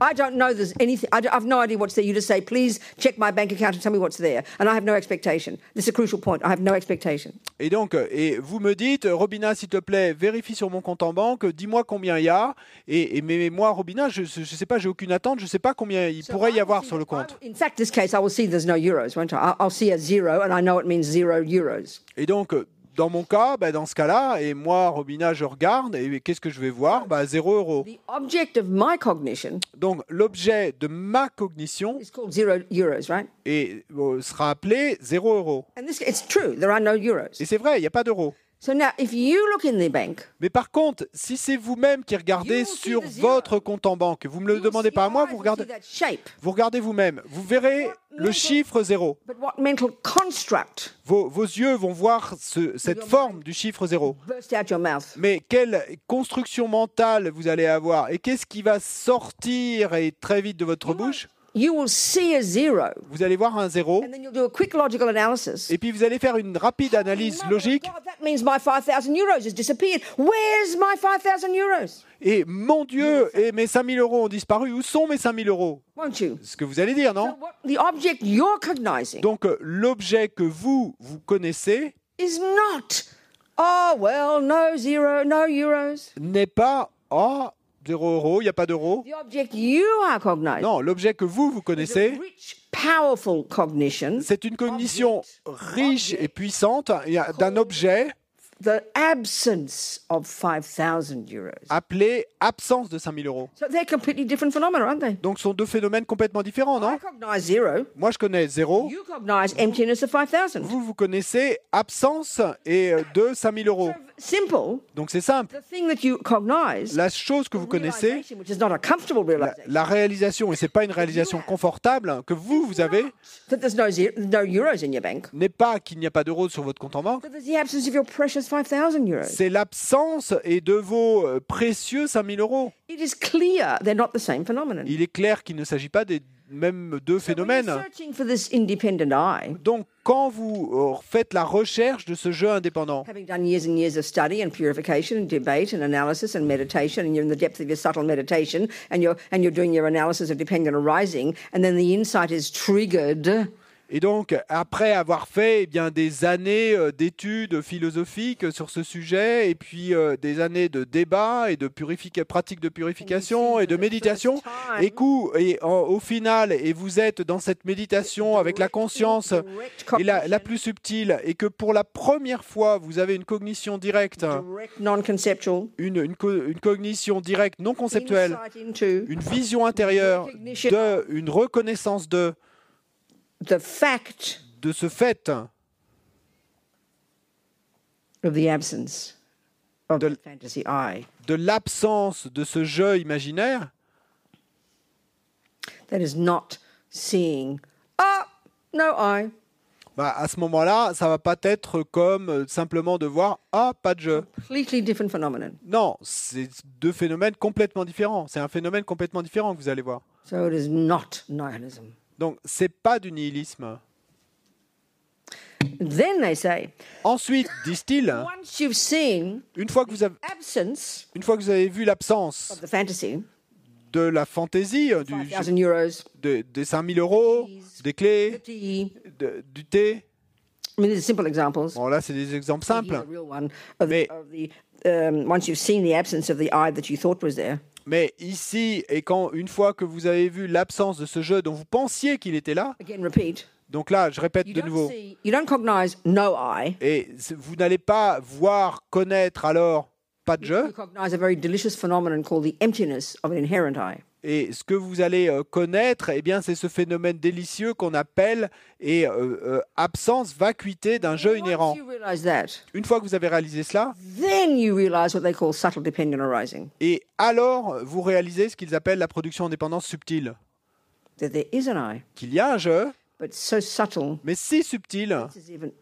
I don't know there's anything. I have no idea what's there. You just say, please check my bank account and tell me what's there. And I have no expectation. This is a crucial point. I have no expectation. Et donc, et vous me dites, Robina, s'il te plaît, vérifie sur mon compte en banque, dis-moi combien il y a. Et, et mais moi, Robina, je ne sais pas, j'ai aucune attente, je ne sais pas combien il So pourrait y avoir sur le compte. In fact, this case, I will see there's no euros, won't I? I'll see a zero, and I know it means zero euros. Et donc, euh, dans mon cas, bah, dans ce cas-là, et moi, Robina, je regarde, et qu'est-ce que je vais voir? Bah, 0 euros. The object of my cognition Donc, l'objet de ma cognition is called zero euros, right? est- euh, sera appelé 0 euros. And this, it's true. There are no euros. Et c'est vrai, il n'y a pas d'euros. So now, if you look in the bank, Mais par contre, si c'est vous-même qui regardez You see sur the zero. votre compte en banque, vous ne me le demandez see pas à moi, eyes vous regardez, see that shape. vous regardez vous-même. Vous verrez le chiffre 0. But what mental construct Vos, vos yeux vont voir ce- cette forme du chiffre 0. burst out your mouth? Mais quelle construction mentale vous allez avoir? Et qu'est-ce qui va sortir et très vite de votre bouche? You will see a zero, Vous allez voir un 0 and then you'll do a quick logical analysis. et puis vous allez faire une rapide analyse No, logique God, that means my 5,000 euros has disappeared. Where's my 5,000 euros? et mon Dieu, et mes 5000 euros ont disparu. Où sont mes 5000 euros? Won't you? Ce que vous allez dire, So non what, the object you're cognizing Donc euh, l'objet que vous, vous connaissez is not, oh, well, no zero, no euros. n'est pas « Ah, 0 euros, il n'y a pas d'euros The object you are ». cognizing Non, l'objet que vous, vous connaissez, rich, powerful cognition, c'est une cognition riche et puissante a- d'un objet the absence of 5,000 euros. appelé absence de 5000 euros. So they're completely different phenomena, aren't they? Donc ce sont deux phénomènes complètement différents, I non cognize zero. Moi, je connais zéro. You cognize emptiness of 5,000. Vous, vous connaissez absence et euh, de 5000 euros. Simple. Donc c'est simple. The thing that you cognize, La chose que vous connaissez, realization, which is not a comfortable la, realization, la réalisation, et c'est pas une réalisation confortable que vous, vous avez, that there's no, zero, no euros in your bank, n'est pas qu'il n'y a pas d'euros sur votre compte en banque, but there's the absence of your precious 5,000 euros. c'est l'absence et de vos euh, précieux 5000 euros. It is clear they're not the same phenomenon. Il est clair qu'il ne s'agit pas des mêmes deux So when phénomènes. you're searching for this independent eye, Donc, quand vous euh, faites la recherche de ce jeu indépendant, et donc après avoir fait eh bien, des années euh, d'études philosophiques sur ce sujet, et puis euh, des années de débats et de pratiques de purification et de méditation, et, coup, et en- au final, et vous êtes dans cette méditation avec la conscience et la, la plus subtile, et que pour la première fois, vous avez une cognition directe, une, une co- une cognition directe, non conceptuelle, une vision intérieure, de, une reconnaissance de, the fact de ce fait of the absence of De- the fantasy eye. de l'absence de ce jeu imaginaire, That is not seeing. Ah, no eye. bah, à ce moment-là, ça va pas être comme euh, simplement de voir ah pas de jeu. Completely different phenomenon. Non, c'est deux phénomènes complètement différents. C'est un phénomène complètement différent que vous allez voir. So it is not nihilism. Donc c'est pas du nihilisme. Then they say, Ensuite, disent-ils, une fois que vous avez une fois que vous avez vu l'absence de la fantaisie, euh, du, 5,000 euros, de- des 5000 euros, des clés, 50, de- du thé. I mean, these are simple examples. Bon, là, c'est des exemples simples. Mais- Mais ici, et quand une fois que vous avez vu l'absence de ce jeu dont vous pensiez qu'il était là, donc là, je répète you de nouveau, et vous n'allez pas voir, connaître alors pas de jeu, et ce que vous allez euh, connaître, eh bien, c'est ce phénomène délicieux qu'on appelle et euh, euh, absence, vacuité d'un jeu inhérent. Once you realize that, Une fois que vous avez réalisé cela, then you realize what they call subtle dependent arising, et alors vous réalisez ce qu'ils appellent la production indépendante subtile, that there is an eye, qu'il y a un jeu, but so subtle, mais si subtil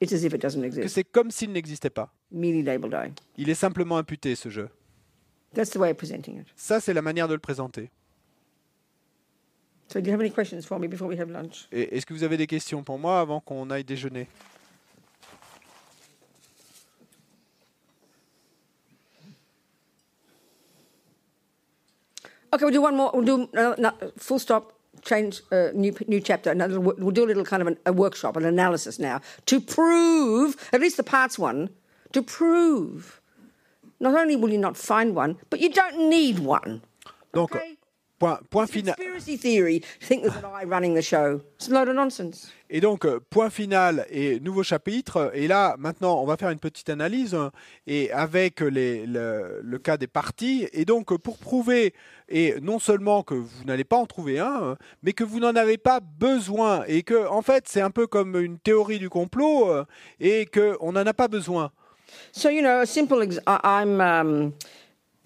que c'est comme s'il n'existait pas. Il est simplement imputé, ce jeu. That's the way of presenting it. Ça, c'est la manière de le présenter. So do you have any questions for me before we have lunch? Est-ce que vous avez des questions pour moi avant qu'on aille déjeuner Okay, we'll do one more. We'll do uh, no, full stop. Change uh, new new chapter. Another, we'll do a little kind of an, a workshop, an analysis now to prove at least the parts one to prove. Not only will you not find one, but you don't need one. Donc, okay? Point, final. Et donc, euh, point final et nouveau chapitre. Et là, maintenant, on va faire une petite analyse euh, et avec les, le, le cas des parties. Et donc, euh, pour prouver, et non seulement que vous n'allez pas en trouver un, euh, mais que vous n'en avez pas besoin et que, en fait, c'est un peu comme une théorie du complot euh, et qu'on n'en a pas besoin. So you know, a simple. I'm, um,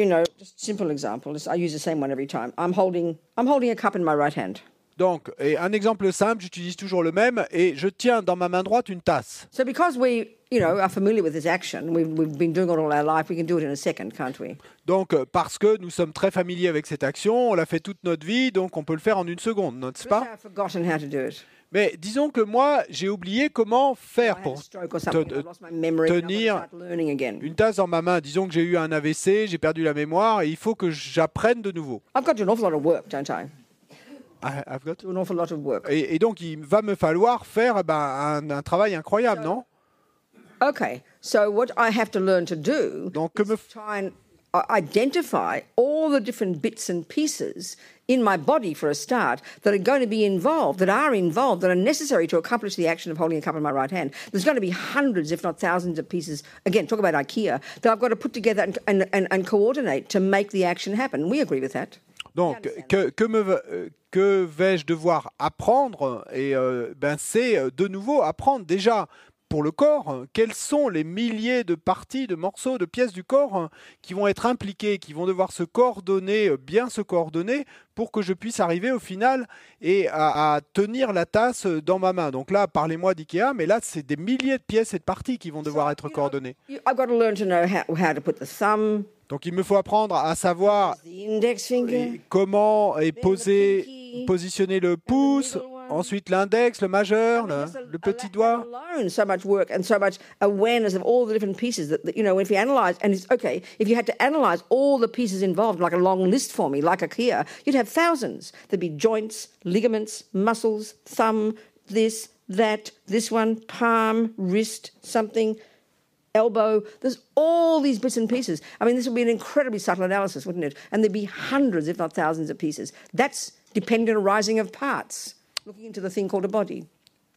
you know, just simple example. I use the same one every time. I'm holding, I'm holding a cup in my right hand. Donc, et un exemple simple, j'utilise toujours le même et je tiens dans ma main droite une tasse. So because we, you know, are familiar with this action, we've, we've been doing it all our life. We can do it in a second, can't we? Donc, euh, parce que nous sommes très familiers avec cette action, on l'a fait toute notre vie, donc on peut le faire en une seconde, n'est-ce pas? I've forgotten how to do it. Mais disons que moi, j'ai oublié comment faire pour tenir une tasse dans ma main. Disons que j'ai eu un AVC, j'ai perdu la mémoire et il faut que j'apprenne de nouveau. I've got to do an awful lot of work, don't I? I- I've got- Do an awful lot of work. Et, et donc, il va me falloir faire eh ben, un, un travail incroyable, non? Okay, so what I have to learn to do Donc, que is me try and identify all the different bits and pieces in my body for a start that are going to be involved, that are involved, that are necessary to accomplish the action of holding a cup in my right hand. There's going to be hundreds, if not thousands, of pieces. Again, talk about IKEA that I've got to put together and, and, and, and coordinate to make the action happen. We agree with that. Donc, que, que, me, que vais-je devoir apprendre Et euh, ben, c'est euh, de nouveau apprendre déjà pour le corps euh, quels sont les milliers de parties, de morceaux, de pièces du corps euh, qui vont être impliqués, qui vont devoir se coordonner, euh, bien se coordonner pour que je puisse arriver au final et à, à tenir la tasse euh, dans ma main. Donc là, parlez-moi d'IKEA, mais là, c'est des milliers de pièces et de parties qui vont devoir être coordonnées. Donc il me faut apprendre à savoir comment est posé, positionner le pouce. Ensuite l'index, le majeur, le, le petit doigt. so much work and so much awareness of all the different pieces that, that you know if you analyze and it's okay if you had to analyze all the pieces involved like a long list for me like a IKEA you'd have thousands. There'd be joints ligaments muscles thumb this that this one palm wrist something elbow. There's all these bits and pieces. I mean this would be an incredibly subtle analysis wouldn't it? And there'd be hundreds if not thousands of pieces. That's dependent arising of parts looking into the thing called a body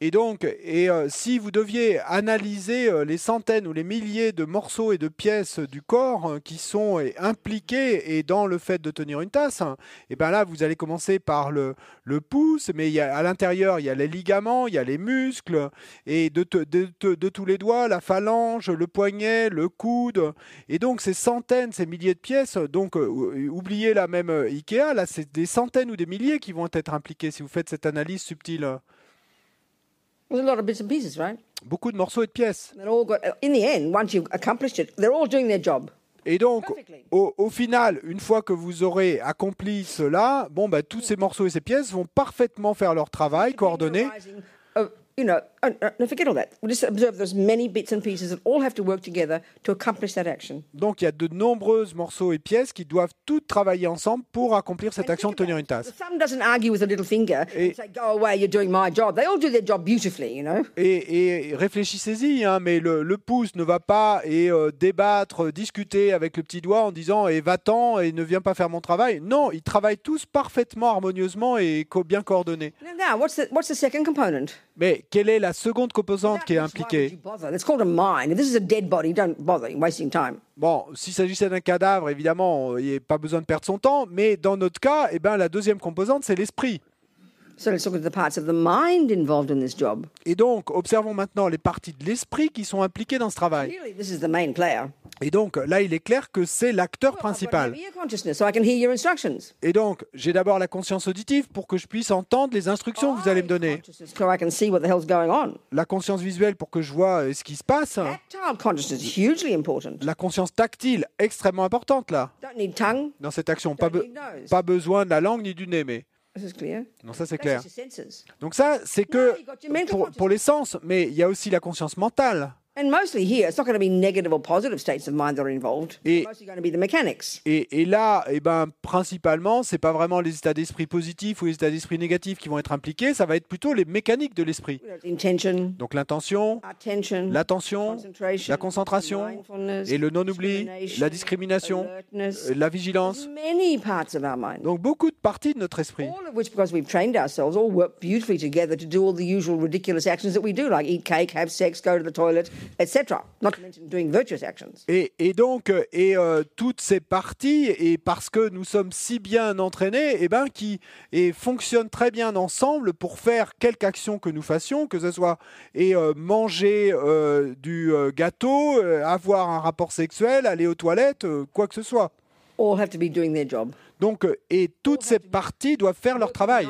Et donc, et euh, si vous deviez analyser euh, les centaines ou les milliers de morceaux et de pièces du corps euh, qui sont euh, impliqués dans le fait de tenir une tasse, hein, et ben là, vous allez commencer par le, pouce, mais à l'intérieur, il y a les ligaments, il y a les muscles, et de, de, tous les doigts, la phalange, le poignet, le coude, et donc ces centaines, ces milliers de pièces, donc ou- oubliez la même Ikea, là, c'est des centaines ou des milliers qui vont être impliqués si vous faites cette analyse subtile. There's a lot of bits and pieces, right? Beaucoup de morceaux et de pièces. They're all got. In the end, once you've accomplished it, they're all doing their job. Et donc, au, au final, une fois que vous aurez accompli cela, bon, bah, tous ces morceaux et ces pièces vont parfaitement faire leur travail, coordonné. Arising of, you know, uh, uh, no, forget all that. We'll just observe there's many bits and pieces that all have to work together to accomplish that action. Donc, il y a de nombreux morceaux et pièces qui doivent toutes travailler ensemble pour accomplir cette action de tenir une tasse. The thumb doesn't argue with the little finger Et- and say, "Go away, you're doing my job." They all do their job beautifully, you know? Et, réfléchissez-y, hein, mais le, le pouce ne va pas et euh, débattre, euh, discuter avec le petit doigt en disant et va-t'en et ne viens pas faire mon travail. Non, ils travaillent tous parfaitement harmonieusement et co- bien coordonnés. Now, now, what's the what's the second component? Mais quelle est la seconde composante qui est impliquée. Bon, s'il s'agissait d'un cadavre, évidemment, il n'y a pas besoin de perdre son temps, mais dans notre cas, eh ben, la deuxième composante, c'est l'esprit. So let's look at the parts of the mind involved in this job. Et donc, observons maintenant les parties de l'esprit qui sont impliquées dans ce travail. Clearly, this is the main player. Et donc, là, il est clair que c'est l'acteur principal. have ear consciousness so I can hear your instructions. Et donc, j'ai d'abord la conscience auditive pour que je puisse entendre les instructions que vous allez me donner. consciousness so I can see what the hell's going on. La conscience visuelle pour que je vois euh, ce qui se passe. Tactile consciousness is hugely important. La conscience tactile, extrêmement importante là, Don't need tongue. dans cette action. Pas, be- pas besoin de la langue ni du nez, mais. Non, ça c'est clair. Donc ça, c'est que pour, pour les sens, mais il y a aussi la conscience mentale. And mostly here, it's not going to be negative or positive states of mind that are involved. Et- It's mostly going to be the mechanics. Et, et là, eh ben, principalement, c'est pas vraiment les états d'esprit positifs ou les états d'esprit négatifs qui vont être impliqués, ça va être plutôt les mécaniques de l'esprit. Donc l'intention, attention, l'attention, la concentration et le non-oubli, la discrimination, euh, la vigilance. Many parts of our mind. Donc beaucoup de parties de notre esprit. All of which, because we've trained ourselves, all work beautifully together to do all the usual ridiculous actions that we do, like eat cake, have sex, go to the toilet, Not doing virtuous actions. Et, donc, euh, et euh, toutes ces parties, et parce que nous sommes si bien entraînés, et ben, qui et fonctionnent très bien ensemble pour faire quelque action que nous fassions, que ce soit et euh, manger du gâteau, avoir un rapport sexuel, aller aux toilettes, quoi que ce soit. All have to be doing their job. Donc, euh, et toutes ces parties doivent faire leur travail.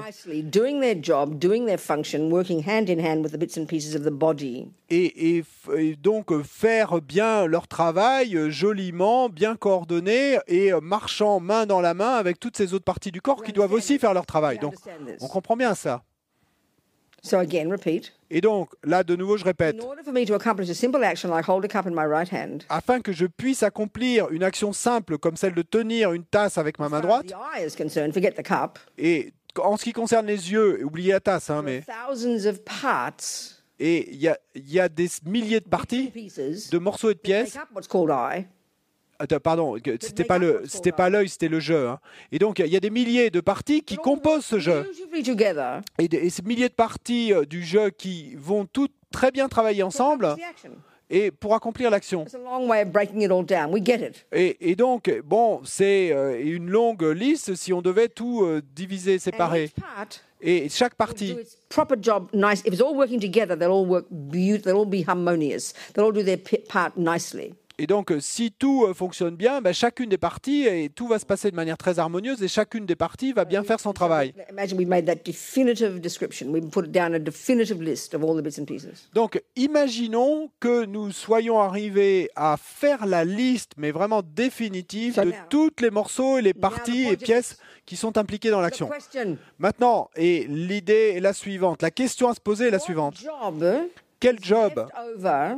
Et, et et donc euh, faire bien leur travail euh, joliment, bien coordonné et marchant main dans la main avec toutes ces autres parties du corps qui doivent aussi faire leur travail. Donc on comprend bien ça. So again, repeat. Et donc là de nouveau je répète, In order for me to accomplish a simple action like hold a cup in my right hand, afin que je puisse accomplir une action simple comme celle de tenir une tasse avec ma main droite, et en ce qui concerne les yeux, oubliez la tasse, hein, mais Thousands of parts, et il y a, il y a des milliers de parties, de morceaux et de pièces pardon, c'était pas le, c'était pas l'œil, c'était le jeu. hein. Et donc il y a des milliers de parties qui composent ce jeu. Et, ces milliers de parties euh, du jeu qui vont toutes très bien travailler ensemble et pour accomplir l'action. Et, et donc, bon, c'est euh, une longue liste si on devait tout euh, diviser, séparer. Et chaque partie, et donc euh, si tout euh, fonctionne bien, ben, chacune des parties, et tout va se passer de manière très harmonieuse et chacune des parties va bien faire son travail. Imagine we've made that definitive description. We've put down a definitive list of all the bits and pieces. Donc, imaginons que nous soyons arrivés à faire la liste, mais vraiment définitive, de tous les morceaux et les parties et pièces qui sont impliquées dans l'action. Maintenant, et l'idée est la suivante, la question à se poser est la suivante. Quel job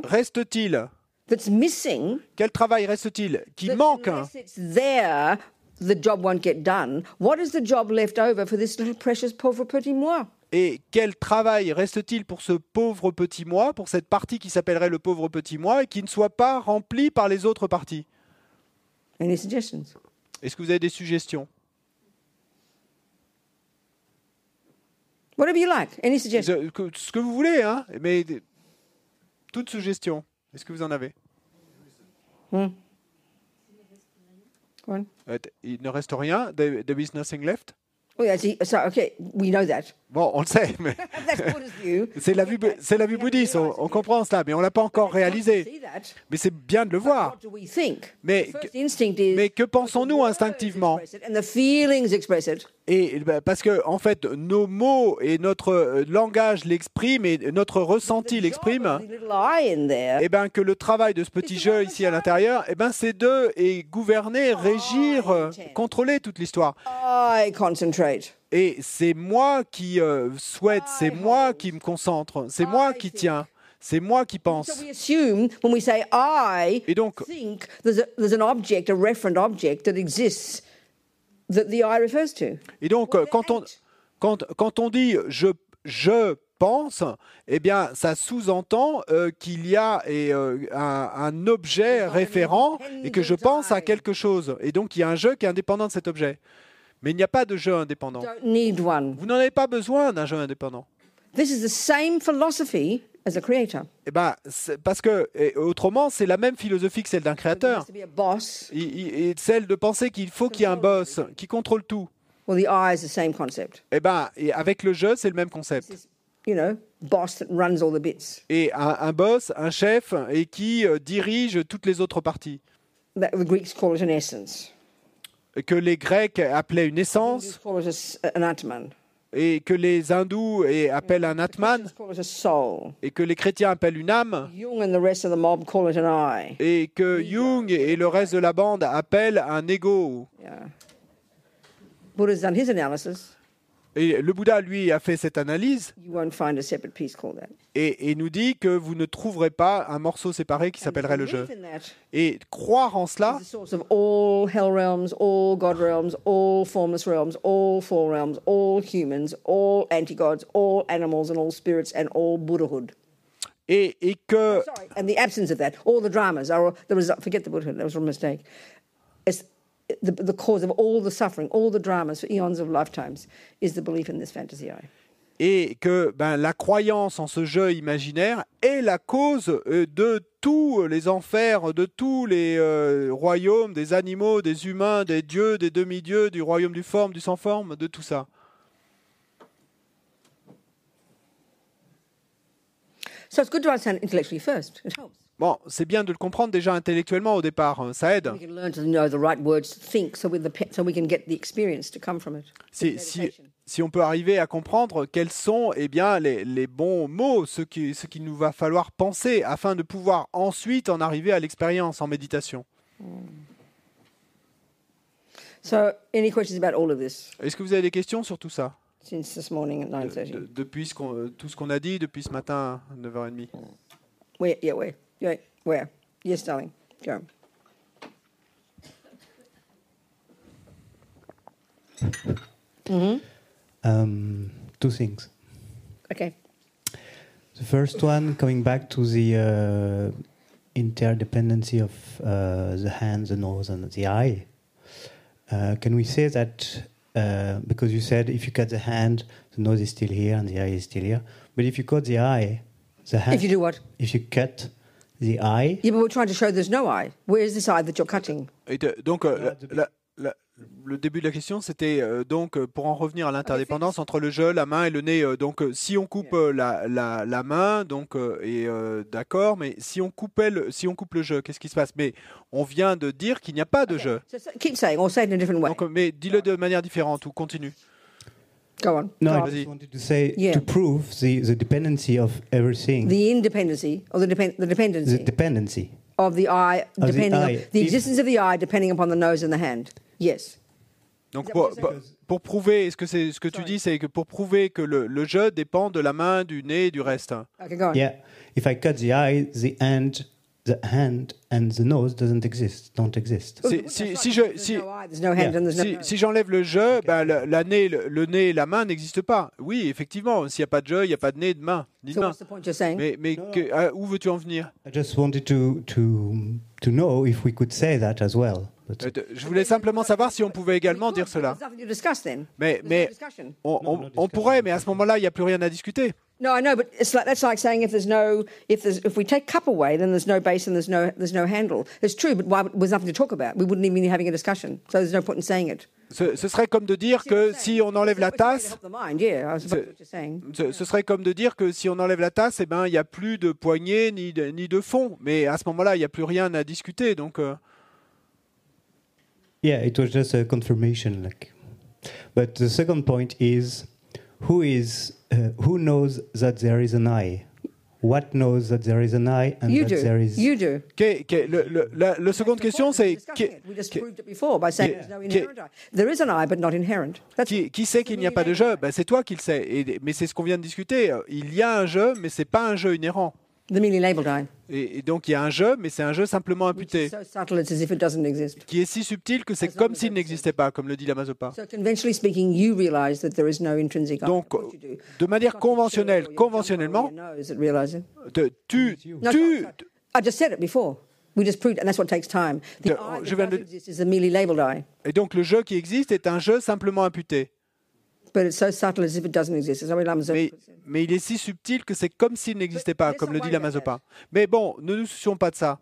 reste-t-il that's missing? Quel travail reste-t-il Qui that manque? unless it's there, the job won't get done. What is the job left over for this little precious pauvre petit moi? Et quel travail reste-t-il pour ce pauvre petit moi, pour cette partie qui s'appellerait le pauvre petit moi et qui ne soit pas remplie par les autres parties? Any suggestions? Est-ce que vous avez des suggestions? Whatever you like. Any suggestions? Ce que vous voulez, hein Mais toute suggestion. Est-ce que vous en avez? On. Euh, Il ne reste rien? There there is nothing left? See, so, okay, we know that. Bon, on le sait, mais c'est la vue, c'est la vue bouddhiste. On, on comprend cela, mais on l'a pas encore réalisé. Mais c'est bien de le voir. Mais, que pensons-nous instinctivement Et ben, parce que en fait, nos mots et notre euh, langage l'expriment et notre ressenti The l'exprime. there. Eh ben que le travail de ce petit jeu ici à l'intérieur, eh ben c'est de et gouverner, régir, euh, contrôler toute l'histoire. Concentrate. Et c'est moi qui euh, souhaite, c'est moi qui me concentre, c'est moi qui tiens, c'est moi qui pense. Et donc- that exists that the I refers to. Et donc quand on quand, quand on dit je je pense, eh bien ça sous-entend euh, qu'il y a et, euh, un, un objet référent et que je pense à quelque chose. Et donc il y a un jeu qui est indépendant de cet objet. Mais il n'y a pas de jeu indépendant. Vous n'en avez pas besoin d'un jeu indépendant. This is the same philosophy as a creator. Eh ben, parce que autrement, c'est la même philosophie que celle d'un créateur. Et celle de penser qu'il faut qu'il y ait un boss qui contrôle tout. Well, the I is the same concept. Eh ben, et avec le jeu, c'est le même concept. This, you know, boss that runs all the bits. Et un, un boss, un chef, et qui euh, dirige toutes les autres parties. That the Greeks call it an essence. Que les Grecs appelaient une essence, call it a s an atman. Et que les hindous appellent un atman, Christians call it a soul. et que les chrétiens appellent une âme, Jung and the rest of the mob call it an I. et que Jung et le reste de la bande appellent un ego. Yeah. Buddha's done his analysis. Et le Bouddha, lui, a fait cette analyse et, et nous dit que vous ne trouverez pas un morceau séparé qui s'appellerait le jeu. Et croire en cela, et, et que Sorry, and the absence of that, all the dramas are the result. Forget the Buddhahood; that was a mistake. It's the, the cause of all the suffering, all the dramas for eons of lifetimes, is the belief in this fantasy eye. et que ben, la croyance en ce jeu imaginaire est la cause euh, de tous les enfers, de tous les euh, royaumes, des animaux, des humains, des dieux, des demi-dieux, du royaume du forme, du sans forme, de tout ça. So it's good to understand intellectually first. It helps. Bon, c'est bien de le comprendre déjà intellectuellement au départ, hein, ça aide. Si, si, si on peut arriver à comprendre quels sont eh bien, les, les bons mots, ce qui, ce qu'il nous va falloir penser afin de pouvoir ensuite en arriver à l'expérience en méditation. So, any questions about all of this? Est-ce que vous avez des questions sur tout ça? Since this morning at nine De- thirty? de- Depuis ce euh, tout ce qu'on a dit depuis ce matin à 9h30 Where? Yeah, where? Yeah, where? Yes, darling. Go. Mhm. Um, two things. Okay. The first one, coming back to the uh, interdependency of uh, the hand, the nose, and the eye. Uh, can we say that uh, because you said if you cut the hand, the nose is still here and the eye is still here, but if you cut the eye, the hand, If you do what? if you cut the eye, Yeah, but we're trying to show there's no eye. Where is this eye that you're cutting? Et de- donc, euh, Voilà, la- depuis- la- la- le début de la question, c'était euh, donc euh, pour en revenir à l'interdépendance entre le jeu, la main et le nez. euh, donc, si on coupe euh, la, la, la main, donc et euh, d'accord, mais si on coupait le, si on coupe le jeu, qu'est-ce qui se passe? Mais on vient de dire qu'il n'y a pas de jeu. So, so keep saying, or say it in a different way. Donc, mais dis-le de manière différente ou continue. Go on. no, Go I on. just wanted to say Yeah. to prove the, the dependency of everything, The independency, or the, depend- the the dependency of the eye, depending on eye. the existence of the eye, depending upon the nose and the hand. Yes. Donc, pour, prouver, ce que c'est ce que tu dis, c'est que pour prouver que le, le jeu dépend de la main, du nez, et du reste? Okay, go on. Yeah, if I cut the eye, the hand, the hand and the nose doesn't exist, don't exist. Well, Si- je- there's si- no eye, there's no hand, Yeah. and there's no Si, j'enlève le jeu, ben, le, la nez, le, le nez et la main n'existent pas. Oui, effectivement, s'il n'y a pas de jeu, il n'y a pas de nez, de main, ni de So main. what's the point you're saying? Mais, mais que- à- où veux-tu en venir? I just wanted to to to know if we could say that as well. But Euh, Je voulais simplement savoir si on pouvait également dire cela. There's nothing to discuss then. Mais, mais on, on- pourrait, mais à ce moment-là, il n'y a plus rien à discuter. No, I know, but it's like that's like saying if there's no if there's if we take cup away, then there's no base and there's no there's no handle. It's true, but why there's nothing to talk about. We wouldn't even be having a discussion. So there's no point in saying it. Ce, ce serait comme de dire que si on enlève la tasse, ce, ce serait comme de dire que si on enlève la tasse, eh ben, il n'y a plus de poignée ni de, ni de fond. Mais à ce moment-là, il n'y a plus rien à discuter. Donc, euh, yeah, it was just a confirmation. Like, but the second point is, who is uh, who knows that there is an eye? What knows that there is an eye and You that there is? You do. qu'est- qu'est- le, le- la, la seconde question, c'est Discussing qui, it. We just qui- proved it before by saying Yeah. there's no Qui- inherent eye. There is an eye, but not inherent. That's qui- qui sait qu'il n'y a pas de jeu? ben, C'est toi qui le sais. Et- mais c'est ce qu'on vient de discuter. Il y a un jeu, mais c'est pas un jeu inhérent. Et, et donc il y a un jeu, mais c'est un jeu simplement imputé, is so subtle it's as if it doesn't exist. qui est si subtil que c'est comme s'il n'existait pas, comme le dit la Mazopa. So conventionally speaking, you realise that there is no intrinsic eye. Donc, de manière conventionnelle, conventionnellement, tu, No, tu, sorry, sorry. I just said it before. We just proved it, and that's what takes time. The Je- viens de- labelled eye, et donc le jeu qui existe est un jeu simplement imputé. But it's so subtle as if it doesn't exist. As Arie Lama Mais, il est si subtil que c'est comme s'il n'existait pas, comme le dit worry la about Mazopa. Mais bon, ne nous soucions pas de ça.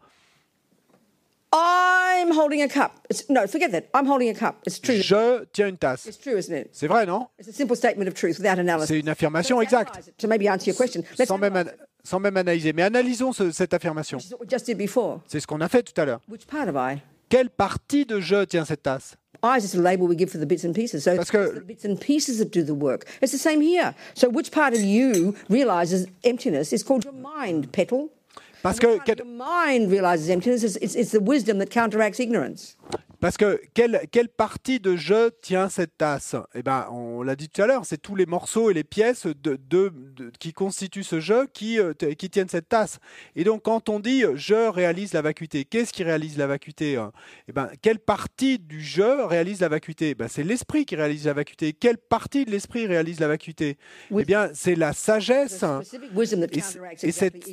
I'm holding a cup. It's, no, forget that. I'm holding a cup. It's true. Je tiens une tasse. It's true, isn't it? C'est vrai, non? It's a simple statement of truth without analysis. C'est une affirmation exacte, analyse it To maybe answer your question, let's sans même, sans analyser. Mais analysons ce- cette affirmation. C'est ce qu'on a fait tout à l'heure. Which part of eye? Quelle partie de jeu tient cette tasse? Eye is just a label we give for the bits and pieces. So it's que- the bits and pieces that do the work. It's the same here. So which part of you realizes emptiness is called your mind, petal. Parce And que which part of quel- your mind realizes emptiness is it's, it's the wisdom that counteracts ignorance. Parce que quelle, quelle partie de je tient cette tasse? Eh ben, on l'a dit tout à l'heure, c'est tous les morceaux et les pièces de, de- de- qui constituent ce jeu qui, euh, qui tiennent cette tasse. Et donc, quand on dit euh, je réalise la vacuité, qu'est-ce qui réalise la vacuité hein? Eh ben, quelle partie du jeu réalise la vacuité? Eh ben, C'est l'esprit qui réalise la vacuité. Quelle partie de l'esprit réalise la vacuité? Eh bien, c'est la sagesse. Et cette-.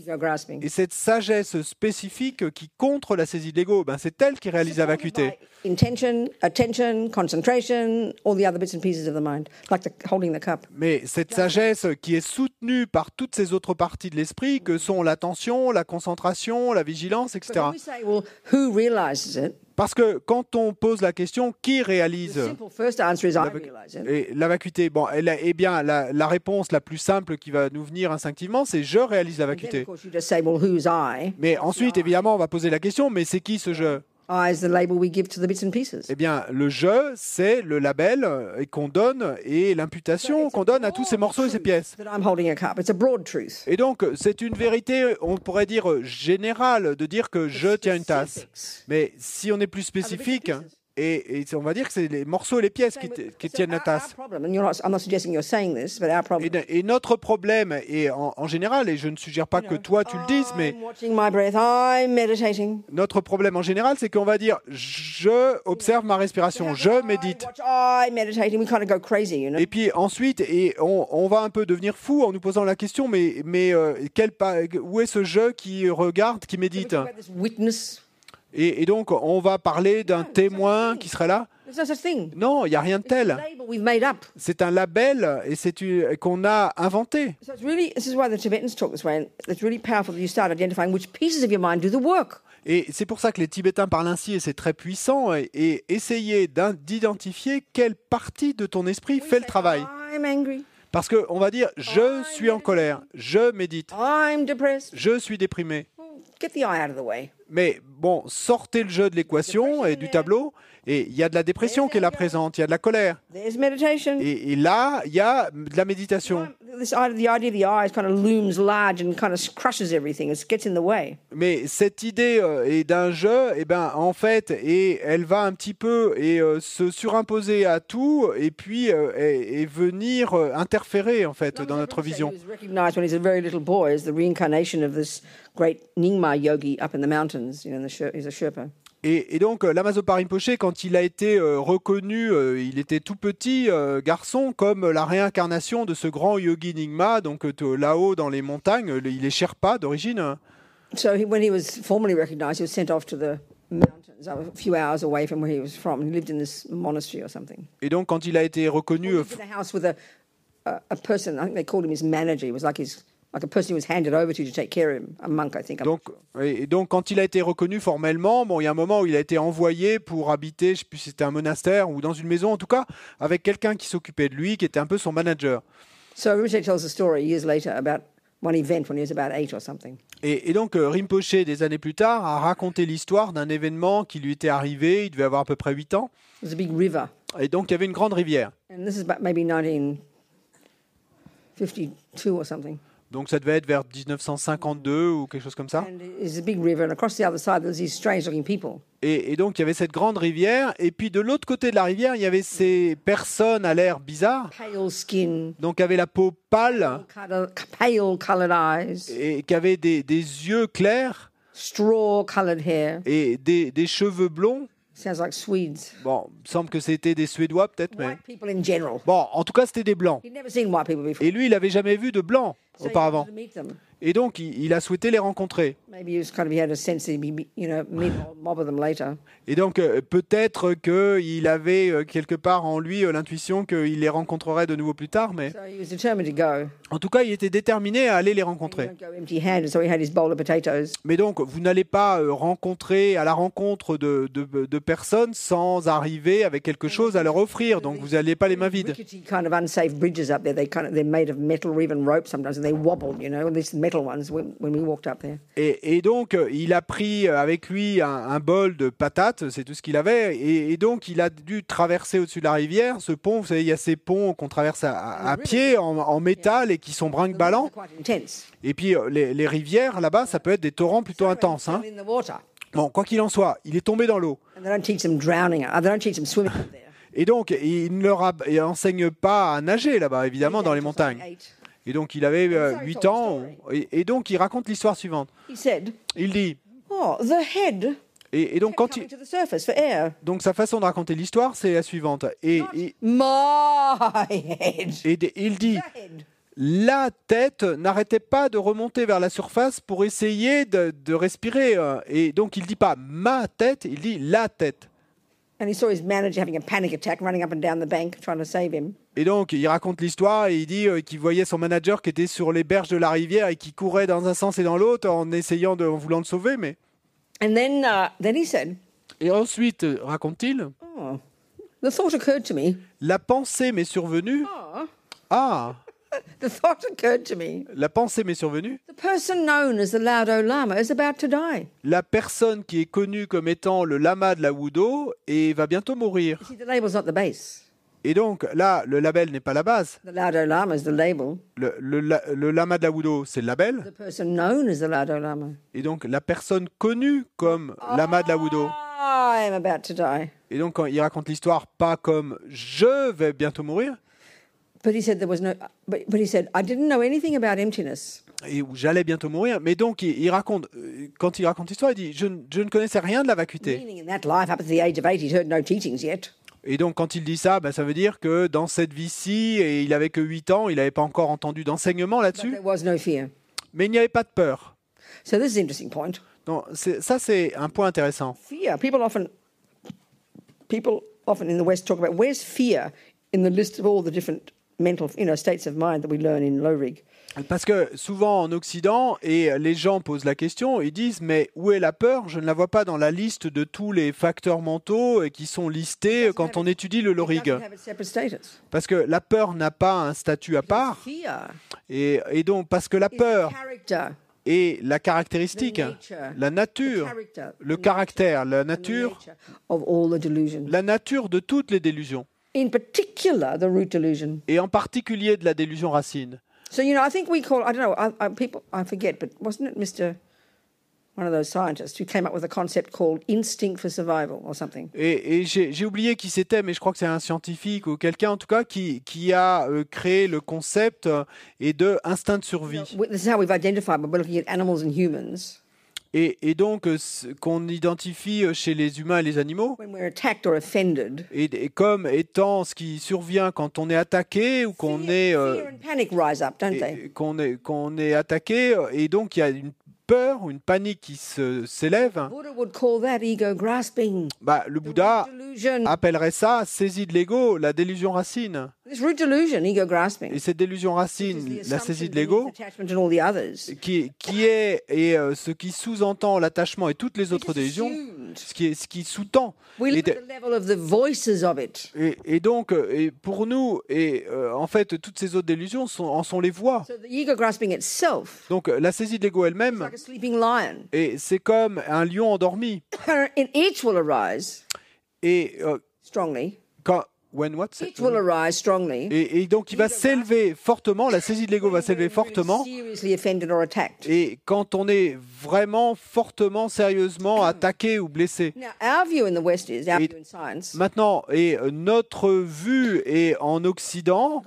Et sagesse spécifique qui contre la saisie de l'ego, ben c'est elle qui réalise la vacuité. By Intention, attention, concentration, all the other bits and pieces of the mind, like the, holding the cup. Mais cette sagesse qui est soutenue par toutes ces autres parties de l'esprit que sont l'attention, la concentration, la vigilance, etc. when we say, well, who realizes it? Parce que quand on pose la question qui The réalise simple first answer is I vac- realize it. et la vacuité, bon, eh bien, la, la réponse la plus simple qui va nous venir instinctivement, c'est je réalise la vacuité. of course, you just say, well, who's I? Mais ensuite, évidemment, on va poser la question, mais c'est qui ce je? I is the label we give to the bits and pieces. Eh bien, le je, c'est le label euh, qu'on donne et l'imputation qu'on donne à tous ces morceaux et ces pièces. Et donc, c'est une vérité, on pourrait dire générale, de dire que je tiens une tasse. Mais si on est plus spécifique, et, et on va dire que c'est les morceaux et les pièces qui, tiennent la tasse. Et, et notre problème, et en, en général, et je ne suggère pas que toi tu le dises, mais notre problème en général, c'est qu'on va dire je observe ma respiration, je médite. Et puis ensuite, et on, on va un peu devenir fou en nous posant la question, mais, mais euh, quel où est ce je qui regarde, qui médite? Et, et donc, on va parler d'un témoin qui serait là. Non, il n'y a rien de tel. C'est un label et c'est qu'on a inventé. So it's really this is why the Tibetans talk this way. And it's really powerful that you start identifying which pieces of your mind do the work. Et c'est pour ça que les Tibétains parlent ainsi et c'est très puissant. Et, et essayer d'identifier quelle partie de ton esprit fait le travail. Parce qu'on va dire je suis en colère, je médite, je suis déprimé. Mais bon, sortez le jeu de l'équation et du tableau. Et il y a de la dépression qui est là présente, il y a de la colère. Et, et là, il y a de la méditation. This idea, the idea of the eyes kind of looms large and kind of crushes everything. It gets in the way. Mais cette idée euh, d'un jeu, et ben en fait, et elle va un petit peu et euh, se surimposer à tout, et puis euh, et, et venir euh, interférer en fait dans notre vision. Yogi up in the mountains. You know, the Sher- he's a Sherpa. Et, et donc euh, Lamazo quand il a été euh, reconnu, euh, il était tout petit euh, garçon, comme la réincarnation de ce grand yogi Nyingma, donc là-haut dans les montagnes, il est Sherpa d'origine. So he, when he was formally recognized, he was sent off to the mountains, a few hours away from where he was from. He lived in this monastery or something. Et donc quand il a été reconnu, He lived in a house with a, a, a person. I think they called him his manager. He was like his like a person he was handed over to to take care of him. A monk, I think. I'm Donc, et donc, quand il a été reconnu formellement, bon, il y a un moment où il a été envoyé pour habiter, je sais plus si c'était un monastère ou dans une maison, en tout cas, avec quelqu'un qui s'occupait de lui, qui était un peu son manager. So Rinpoche tells a story years later about one event when he was about eight or something. Et, et donc, euh, Rinpoche, des années plus tard, a raconté l'histoire d'un événement qui lui était arrivé, il devait avoir à peu près 8 ans, It was a big river, et donc il y avait une grande rivière. and this is about maybe 1952 or something. Donc ça devait être vers 1952 ou quelque chose comme ça. And it's a big river, and across the other side there's these strange-looking people. Et, et donc il y avait cette grande rivière, et puis de l'autre côté de la rivière, il y avait ces personnes à l'air bizarre, donc avaient la peau pâle, et qui avaient des, des yeux clairs, et des, des cheveux blonds. Sounds like Swedes. Bon, il semble que c'était des Suédois peut-être, mais... White people in general. Bon, en tout cas, c'était des blancs. He'd never seen white people before. Et lui, il avait jamais vu de blancs auparavant. Et donc, il, a souhaité les rencontrer. Et donc, euh, peut-être qu'il avait euh, quelque part en lui euh, l'intuition qu'il les rencontrerait de nouveau plus tard, mais So he was determined to go. en tout cas, il était déterminé à aller les rencontrer. Mais donc, vous n'allez pas rencontrer à la rencontre de, de- de personnes sans arriver avec quelque chose à leur offrir. Donc, vous n'allez pas les mains vides. They wobbled. You know, metal ones when, when we walked up there. Et, et donc, euh, il a pris euh, avec lui un, un bol de patates, c'est tout ce qu'il avait. Et, et donc, il a dû traverser au-dessus de la rivière ce pont. Vous savez, il y a ces ponts qu'on traverse à, pied en, en métal et qui sont brinque-ballants. Et puis, euh, les, les rivières là-bas, ça peut être des torrents plutôt intenses. hein. Bon, quoi qu'il en soit, il est tombé dans l'eau. Uh. Et donc, il ne leur a- il enseigne pas à nager là-bas, évidemment, dans les montagnes. Et donc, il avait euh, sorry, 8 told the ans. Et, et donc, il raconte l'histoire suivante. He said, Il dit, "Oh, the head et, et donc, quand il, donc sa façon de raconter l'histoire, c'est la suivante. Et, et, et il dit, la tête n'arrêtait pas de remonter vers la surface pour essayer de, de respirer. euh, Et donc, il dit pas ma tête, il dit la tête. Et donc, il raconte l'histoire et il dit euh, qu'il voyait son manager qui était sur les berges de la rivière et qui courait dans un sens et dans l'autre en essayant de, en voulant le sauver. Mais And then, uh, then he said, et ensuite, euh, raconte-t-il, "Oh, the thought occurred to me. la pensée m'est survenue. Oh, Ah, the thought occurred to me. la pensée m'est survenue. The person known as the Laudo Lama is about to die. La personne qui est connue comme étant le lama de la Wudo et va bientôt mourir. You see, the label's not the base. Et donc là, le label n'est pas la base. The Laudo Lama is the label. Le, le la- le lama de la Wudo, c'est le label. The person known as the Laudo Lama. Et donc la personne connue comme lama de la Wudo. I am about to die. Et donc quand il raconte l'histoire, pas comme je vais bientôt mourir, But he said there was no. But, but he said I didn't know anything about emptiness. et j'allais bientôt mourir. Mais donc il, il raconte, euh, quand il raconte l'histoire, il dit je, ne- je ne connaissais rien de la vacuité. Meaning in that life, up to the age of eight, he'd heard no teachings yet. Et donc quand il dit ça, ben, ça veut dire que dans cette vie-ci, et il avait que 8 ans, il n'avait pas encore entendu d'enseignement là-dessus, no mais il n'y avait pas de peur. So this is an interesting point. Non, ça c'est un point intéressant. Fear. People often, people often in the West talk about where's fear in the list of all the different mental, you know, states of mind that we learn in low rig. Parce que souvent en Occident, et les gens posent la question, ils disent mais où est la peur? Je ne la vois pas dans la liste de tous les facteurs mentaux euh, qui sont listés quand on étudie le lorig. Parce que la peur n'a pas un statut à part, et, et donc parce que la is the peur est la caractéristique, the nature, la the nature, character, le the caractère, la nature, la nature de toutes les délusions, In particular, the root delusion. et en particulier de la délusion racine. So you know, I think we call I don't know. I, I, people I forget, but wasn't it Mr. One of those scientists who came up with a concept called instinct for survival or something? Et, et j'ai oublié qui c'était, mais je crois que c'est un scientifique ou quelqu'un en tout cas qui, qui a euh, créé le concept euh, et de instinct de survie. We- This is how we've identified we're looking at animals and humans. Et, et donc euh, ce qu'on identifie euh, chez les humains et les animaux, When we're attacked or offended, et, et comme étant ce qui survient quand on est attaqué ou qu'on est, euh, qu'on est, qu'on est attaqué, et donc il y a une peur une panique qui s'élève, bah, le Bouddha appellerait ça saisie de l'ego, la délusion racine. This root delusion, ego grasping. Et cette délusion racine, la saisie de l'ego, qui, qui est et euh, ce qui sous-entend l'attachement et toutes les autres délusions, ce qui, est, ce qui sous-tend. We Et, look de- at the level of the voices of it. et- et donc, euh, et pour nous, et euh, en fait, toutes ces autres délusions sont, en sont les voix. So the ego grasping itself Donc, la saisie de l'ego elle-même, like a sleeping lion. et c'est comme un lion endormi. And each will arise Et euh, strongly. quand, when what? c'est- Each will arise strongly. Et, et donc, il va s'élever fortement. La saisie de l'ego va s'élever fortement. Seriously offended or attacked. Et quand on est vraiment fortement, sérieusement attaqué ou blessé. Et-. Maintenant, et euh, notre vue est en Occident,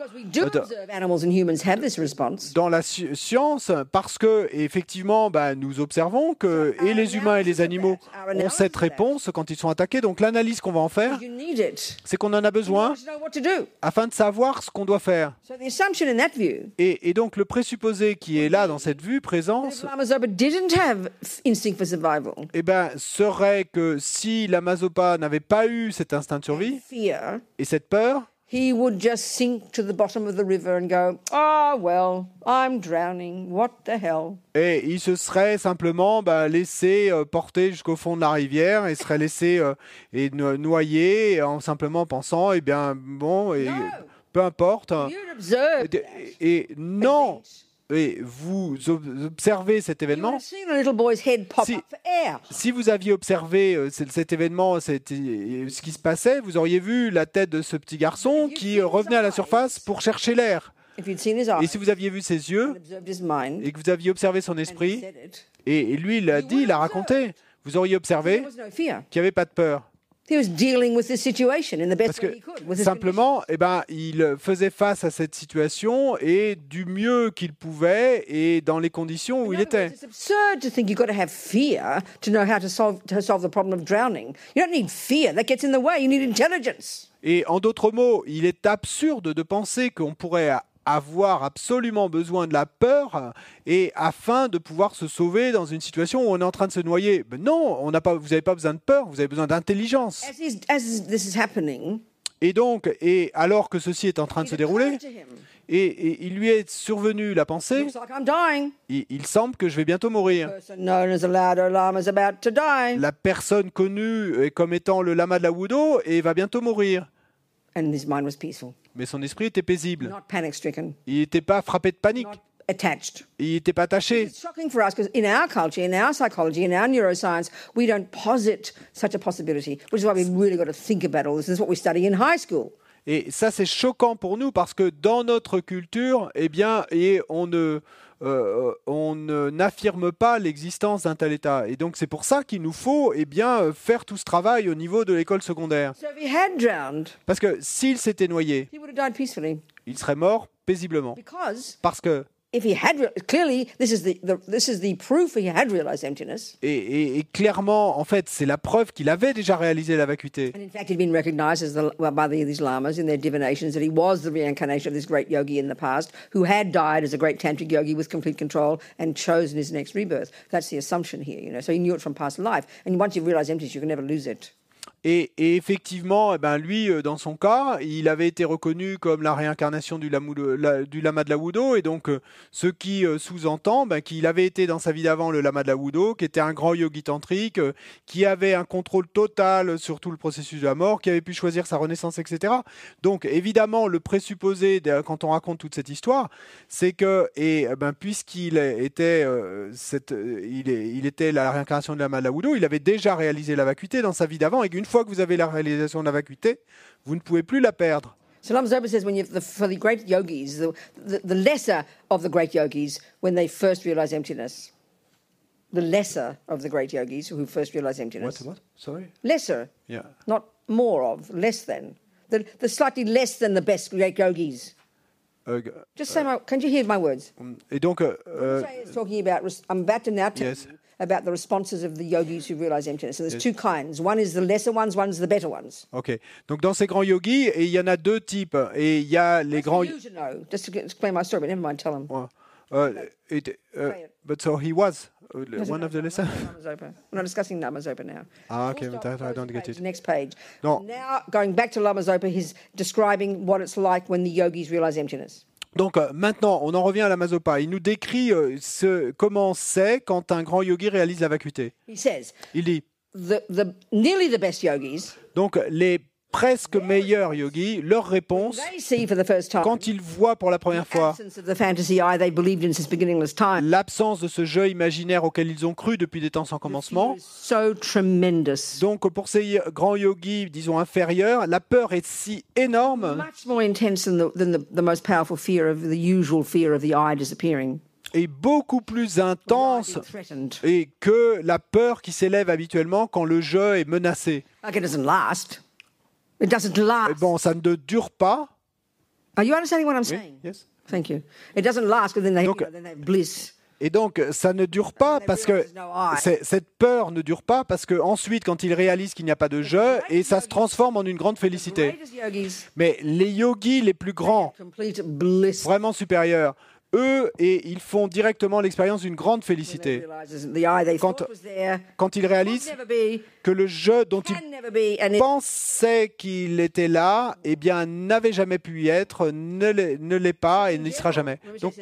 response. dans la sci- science, parce que effectivement, bah, nous observons que et les humains et les animaux ont cette réponse quand ils sont attaqués. Donc l'analyse qu'on va en faire, c'est qu'on en a You besoin afin de savoir ce qu'on doit faire. So the assumption in that view, Et, et donc le présupposé qui est là dans cette vue, présence, eh ben, serait que si la Mazopa n'avait pas eu cet instinct de survie et cette peur, he would just sink to the bottom of the river and go, "Ah, well, I'm drowning. What the hell?" Et il se serait simplement bah, laissé euh, porter jusqu'au fond de la rivière et serait laissé euh, et no- noyer en simplement pensant, eh bien, bon, et, No. peu importe. Et non, et vous ob- observez cet événement. Si- vous aviez observé euh, cet, événement, cet- euh, ce qui se passait, vous auriez vu la tête de ce petit garçon qui revenait à la surface pour chercher l'air. Et eyes si vous aviez vu ses yeux et que vous aviez observé son esprit, et, et lui il l'a dit, il a raconté, vous auriez observé qu'il n'y avait pas de peur. He was dealing with the situation in the best Parce way que simplement, eh ben, il faisait face à cette situation et du mieux qu'il pouvait et dans les conditions où il était. words, It's absurd to think you've got to have fear to know how to solve to solve the problem of drowning. You don't need fear; that gets in the way. You need intelligence. Et en d'autres mots, il est absurde de penser qu'on pourrait avoir absolument besoin de la peur et afin de pouvoir se sauver dans une situation où on est en train de se noyer. Ben non, on n'a pas, vous n'avez pas besoin de peur, vous avez besoin d'intelligence. Et donc, et alors que ceci est en train de se dérouler, et, et il lui est survenu la pensée, il, il semble que je vais bientôt mourir. La personne connue comme étant le lama de la Wudo et va bientôt mourir. and his mind was peaceful, Mais son esprit était paisible. Il n'était pas frappé de panique. attached. Il n'était pas attaché. It's shocking for us because in our culture, in our psychology, in our neuroscience, we don't posit such a possibility, which is why we've really got to think about all this. This is what we study in high school. Et ça, c'est choquant pour nous parce que dans notre culture, eh bien, et on ne, euh, on n'affirme pas l'existence d'un tel état. Et donc, c'est pour ça qu'il nous faut, eh bien, euh, faire tout ce travail au niveau de l'école secondaire. Parce que s'il s'était noyé, il serait mort paisiblement. Parce que, if he had clearly this is the, the this is the proof he had realized emptiness. et, et- et clairement, en fait, c'est la preuve qu'il avait déjà réalisé la vacuité. And in fact, he'd been recognized as the, well, by the, these lamas in their divinations that he was the reincarnation of this great yogi in the past who had died as a great tantric yogi with complete control and chosen his next rebirth. That's the assumption here, you know. So he knew it from past life. And once you realize emptiness, you can never lose it. Et, effectivement, eh ben, lui, euh, dans son cas, il avait été reconnu comme la réincarnation du, du lama de la Wudo, et donc euh, ce qui euh, sous-entend ben, qu'il avait été dans sa vie d'avant le lama de la Wudo, qui était un grand yogi tantrique, qui avait un contrôle total sur tout le processus de la mort, qui avait pu choisir sa renaissance, etc. Donc évidemment, le présupposé, quand on raconte toute cette histoire, c'est que, et eh ben, puisqu'il était, cette, il, il était la réincarnation la lama de la Wudo, il avait déjà réalisé la vacuité dans sa vie d'avant, et qu'une fois que vous avez la réalisation de la vacuité, vous ne pouvez plus la perdre. So Lama says when you the, for the great yogis, the, the, the lesser of the great yogis, when they first realize emptiness, the lesser of the great yogis who first realize emptiness, Sorry? lesser, Yeah. not more of, less than, the, the slightly less than the best great yogis. Euh, Just say my, can you hear my words? et donc, euh, talking about, I'm about to now Yes. About the responses of the yogis who realize emptiness. So there's two kinds. One is the lesser ones, one's the better ones. ok. Donc dans ces grands yogis, et il y en a deux types. Et il y a les grands. You should know, just to explain my story, but never mind, tell them. Ouais. Euh, it- it. but so he was uh, No, one no, of the no. We're not discussing Namazopa now. Ah, okay, stop, I, I don't get page, it. Next page. No. Now, going back to Lama Zopa, he's describing what it's like when the yogis realize emptiness. Donc euh, maintenant, on en revient à la Mazopa. Il nous décrit euh, ce, comment c'est quand un grand yogi réalise la vacuité. Il dit the, the, nearly the best yogis, donc les presque meilleurs yogis, leur réponse quand ils voient pour la première fois l'absence de ce jeu imaginaire auquel ils ont cru depuis des temps sans commencement. Donc pour ces grands yogis, disons inférieurs, la peur est si énorme Much more intense than, the, than the, the most powerful fear of the usual fear of the eye disappearing. et beaucoup plus intense et que la peur qui s'élève habituellement quand le jeu est menacé. It doesn't last. Bon, ça ne dure pas. Are you understanding what I'm saying? yes. Thank you. It doesn't last, but then they, Donc- you know, then they have bliss. Et donc, ça ne dure pas parce que cette peur ne dure pas parce que ensuite, quand ils réalisent qu'il n'y a pas de jeu, et ça se transforme en une grande félicité. Mais les yogis les plus grands, vraiment supérieurs, eux, et ils font directement l'expérience d'une grande félicité. Quand- ils réalisent que le jeu dont ils pensaient qu'il était là, eh bien, n'avait jamais pu y être, ne l'est ne l'est pas et n'y sera jamais. Donc.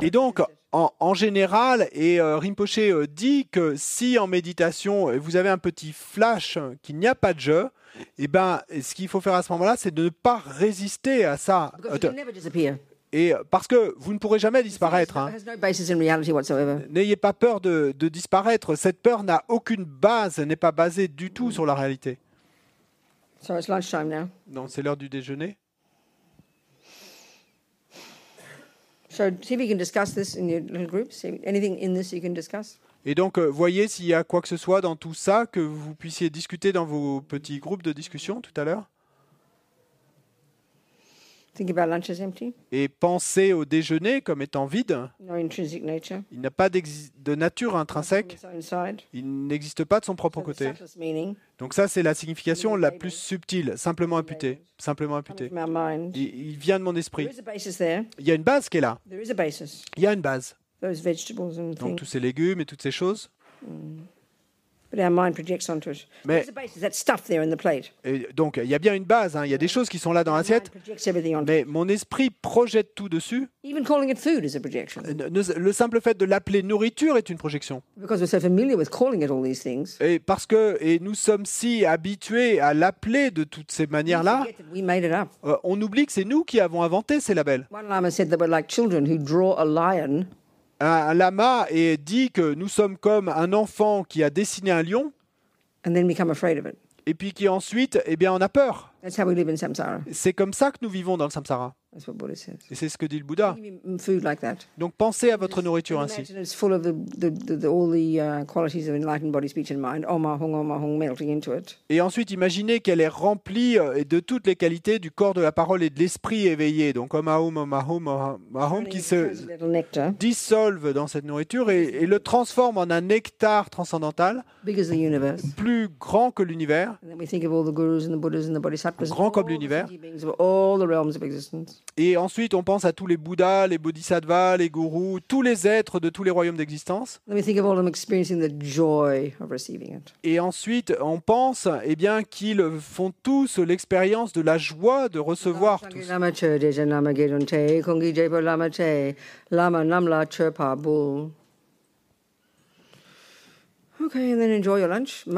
Et donc, en, en général, et euh, Rinpoche euh, dit que si en méditation, euh, vous avez un petit flash euh, qu'il n'y a pas de jeu, et ben, ce qu'il faut faire à ce moment-là, c'est de ne pas résister à ça. Et euh, parce que vous ne pourrez jamais disparaître. hein. N'ayez pas peur de, de disparaître. Cette peur n'a aucune base, n'est pas basée du tout sur la réalité. So it's lunchtime now. Donc, c'est l'heure du déjeuner. So see if you can discuss this in your little groups. See anything in this you can discuss? Et donc, euh, voyez s'il y a quoi que ce soit dans tout ça que vous puissiez discuter dans vos petits groupes de discussion tout à l'heure. Think about lunch as empty, Et pensez au déjeuner comme étant vide. no intrinsic nature, Il n'a pas de nature intrinsèque. Il n'existe pas de son propre côté. Donc ça, c'est la signification la plus subtile, simplement imputée. Simplement imputée. Il, vient de mon There esprit. is a basis there. Il y a une base qui est là. There is a basis. Il y a une base. Those vegetables and Donc things. tous ces légumes et toutes ces choses. But our mind projects onto it. Mais- There's a basis. That stuff there in the plate? Et donc il y a bien une base. hein. Il y a des choses qui sont là dans l'assiette. projects everything onto. Mais mon esprit projette tout dessus. Even calling it food is a projection. Ne- Le simple fait de l'appeler nourriture est une projection. Because we're so familiar with calling it all these things. Et parce que et nous sommes si habitués à l'appeler de toutes ces we manières-là, forget that we made it up. euh, on oublie que c'est nous qui avons inventé ces labels. One lama said that we're like children who draw a lion Un, lama et dit que nous sommes comme un enfant qui a dessiné un lion and then become afraid of it. et puis qui ensuite, eh bien, on a peur. That's how we live in samsara. C'est comme ça que nous vivons dans le samsara. Et c'est ce que dit le Bouddha. Donc pensez à votre nourriture ainsi. Oma oma. Et ensuite, imaginez qu'elle est remplie euh, de toutes les qualités du corps de la parole et de l'esprit éveillé. Donc, Om Aum, Om Ahum, Om qui se dissolve dans cette nourriture et, et le transforme en un nectar transcendantal plus grand que l'univers. Grand comme l'univers. Et ensuite, on pense à tous les Bouddhas, les Bodhisattvas, les gourous, tous les êtres de tous les royaumes d'existence. Then we think of all of them experiencing the joy of receiving it. Et ensuite, on pense eh bien, qu'ils font tous l'expérience de la joie de recevoir tout ça.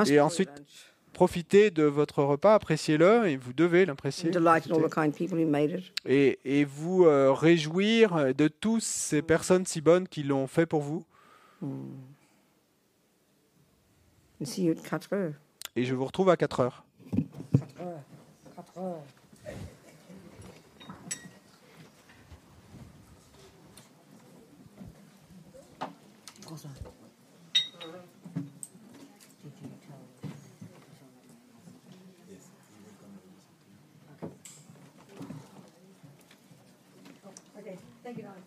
Et ensuite, your lunch. Profitez de votre repas, appréciez-le et vous devez l'apprécier. Et, et vous euh, réjouir de tous ces personnes si bonnes qui l'ont fait pour vous. Katra. Et je vous retrouve à 4 heures. Okay, thank you, darling.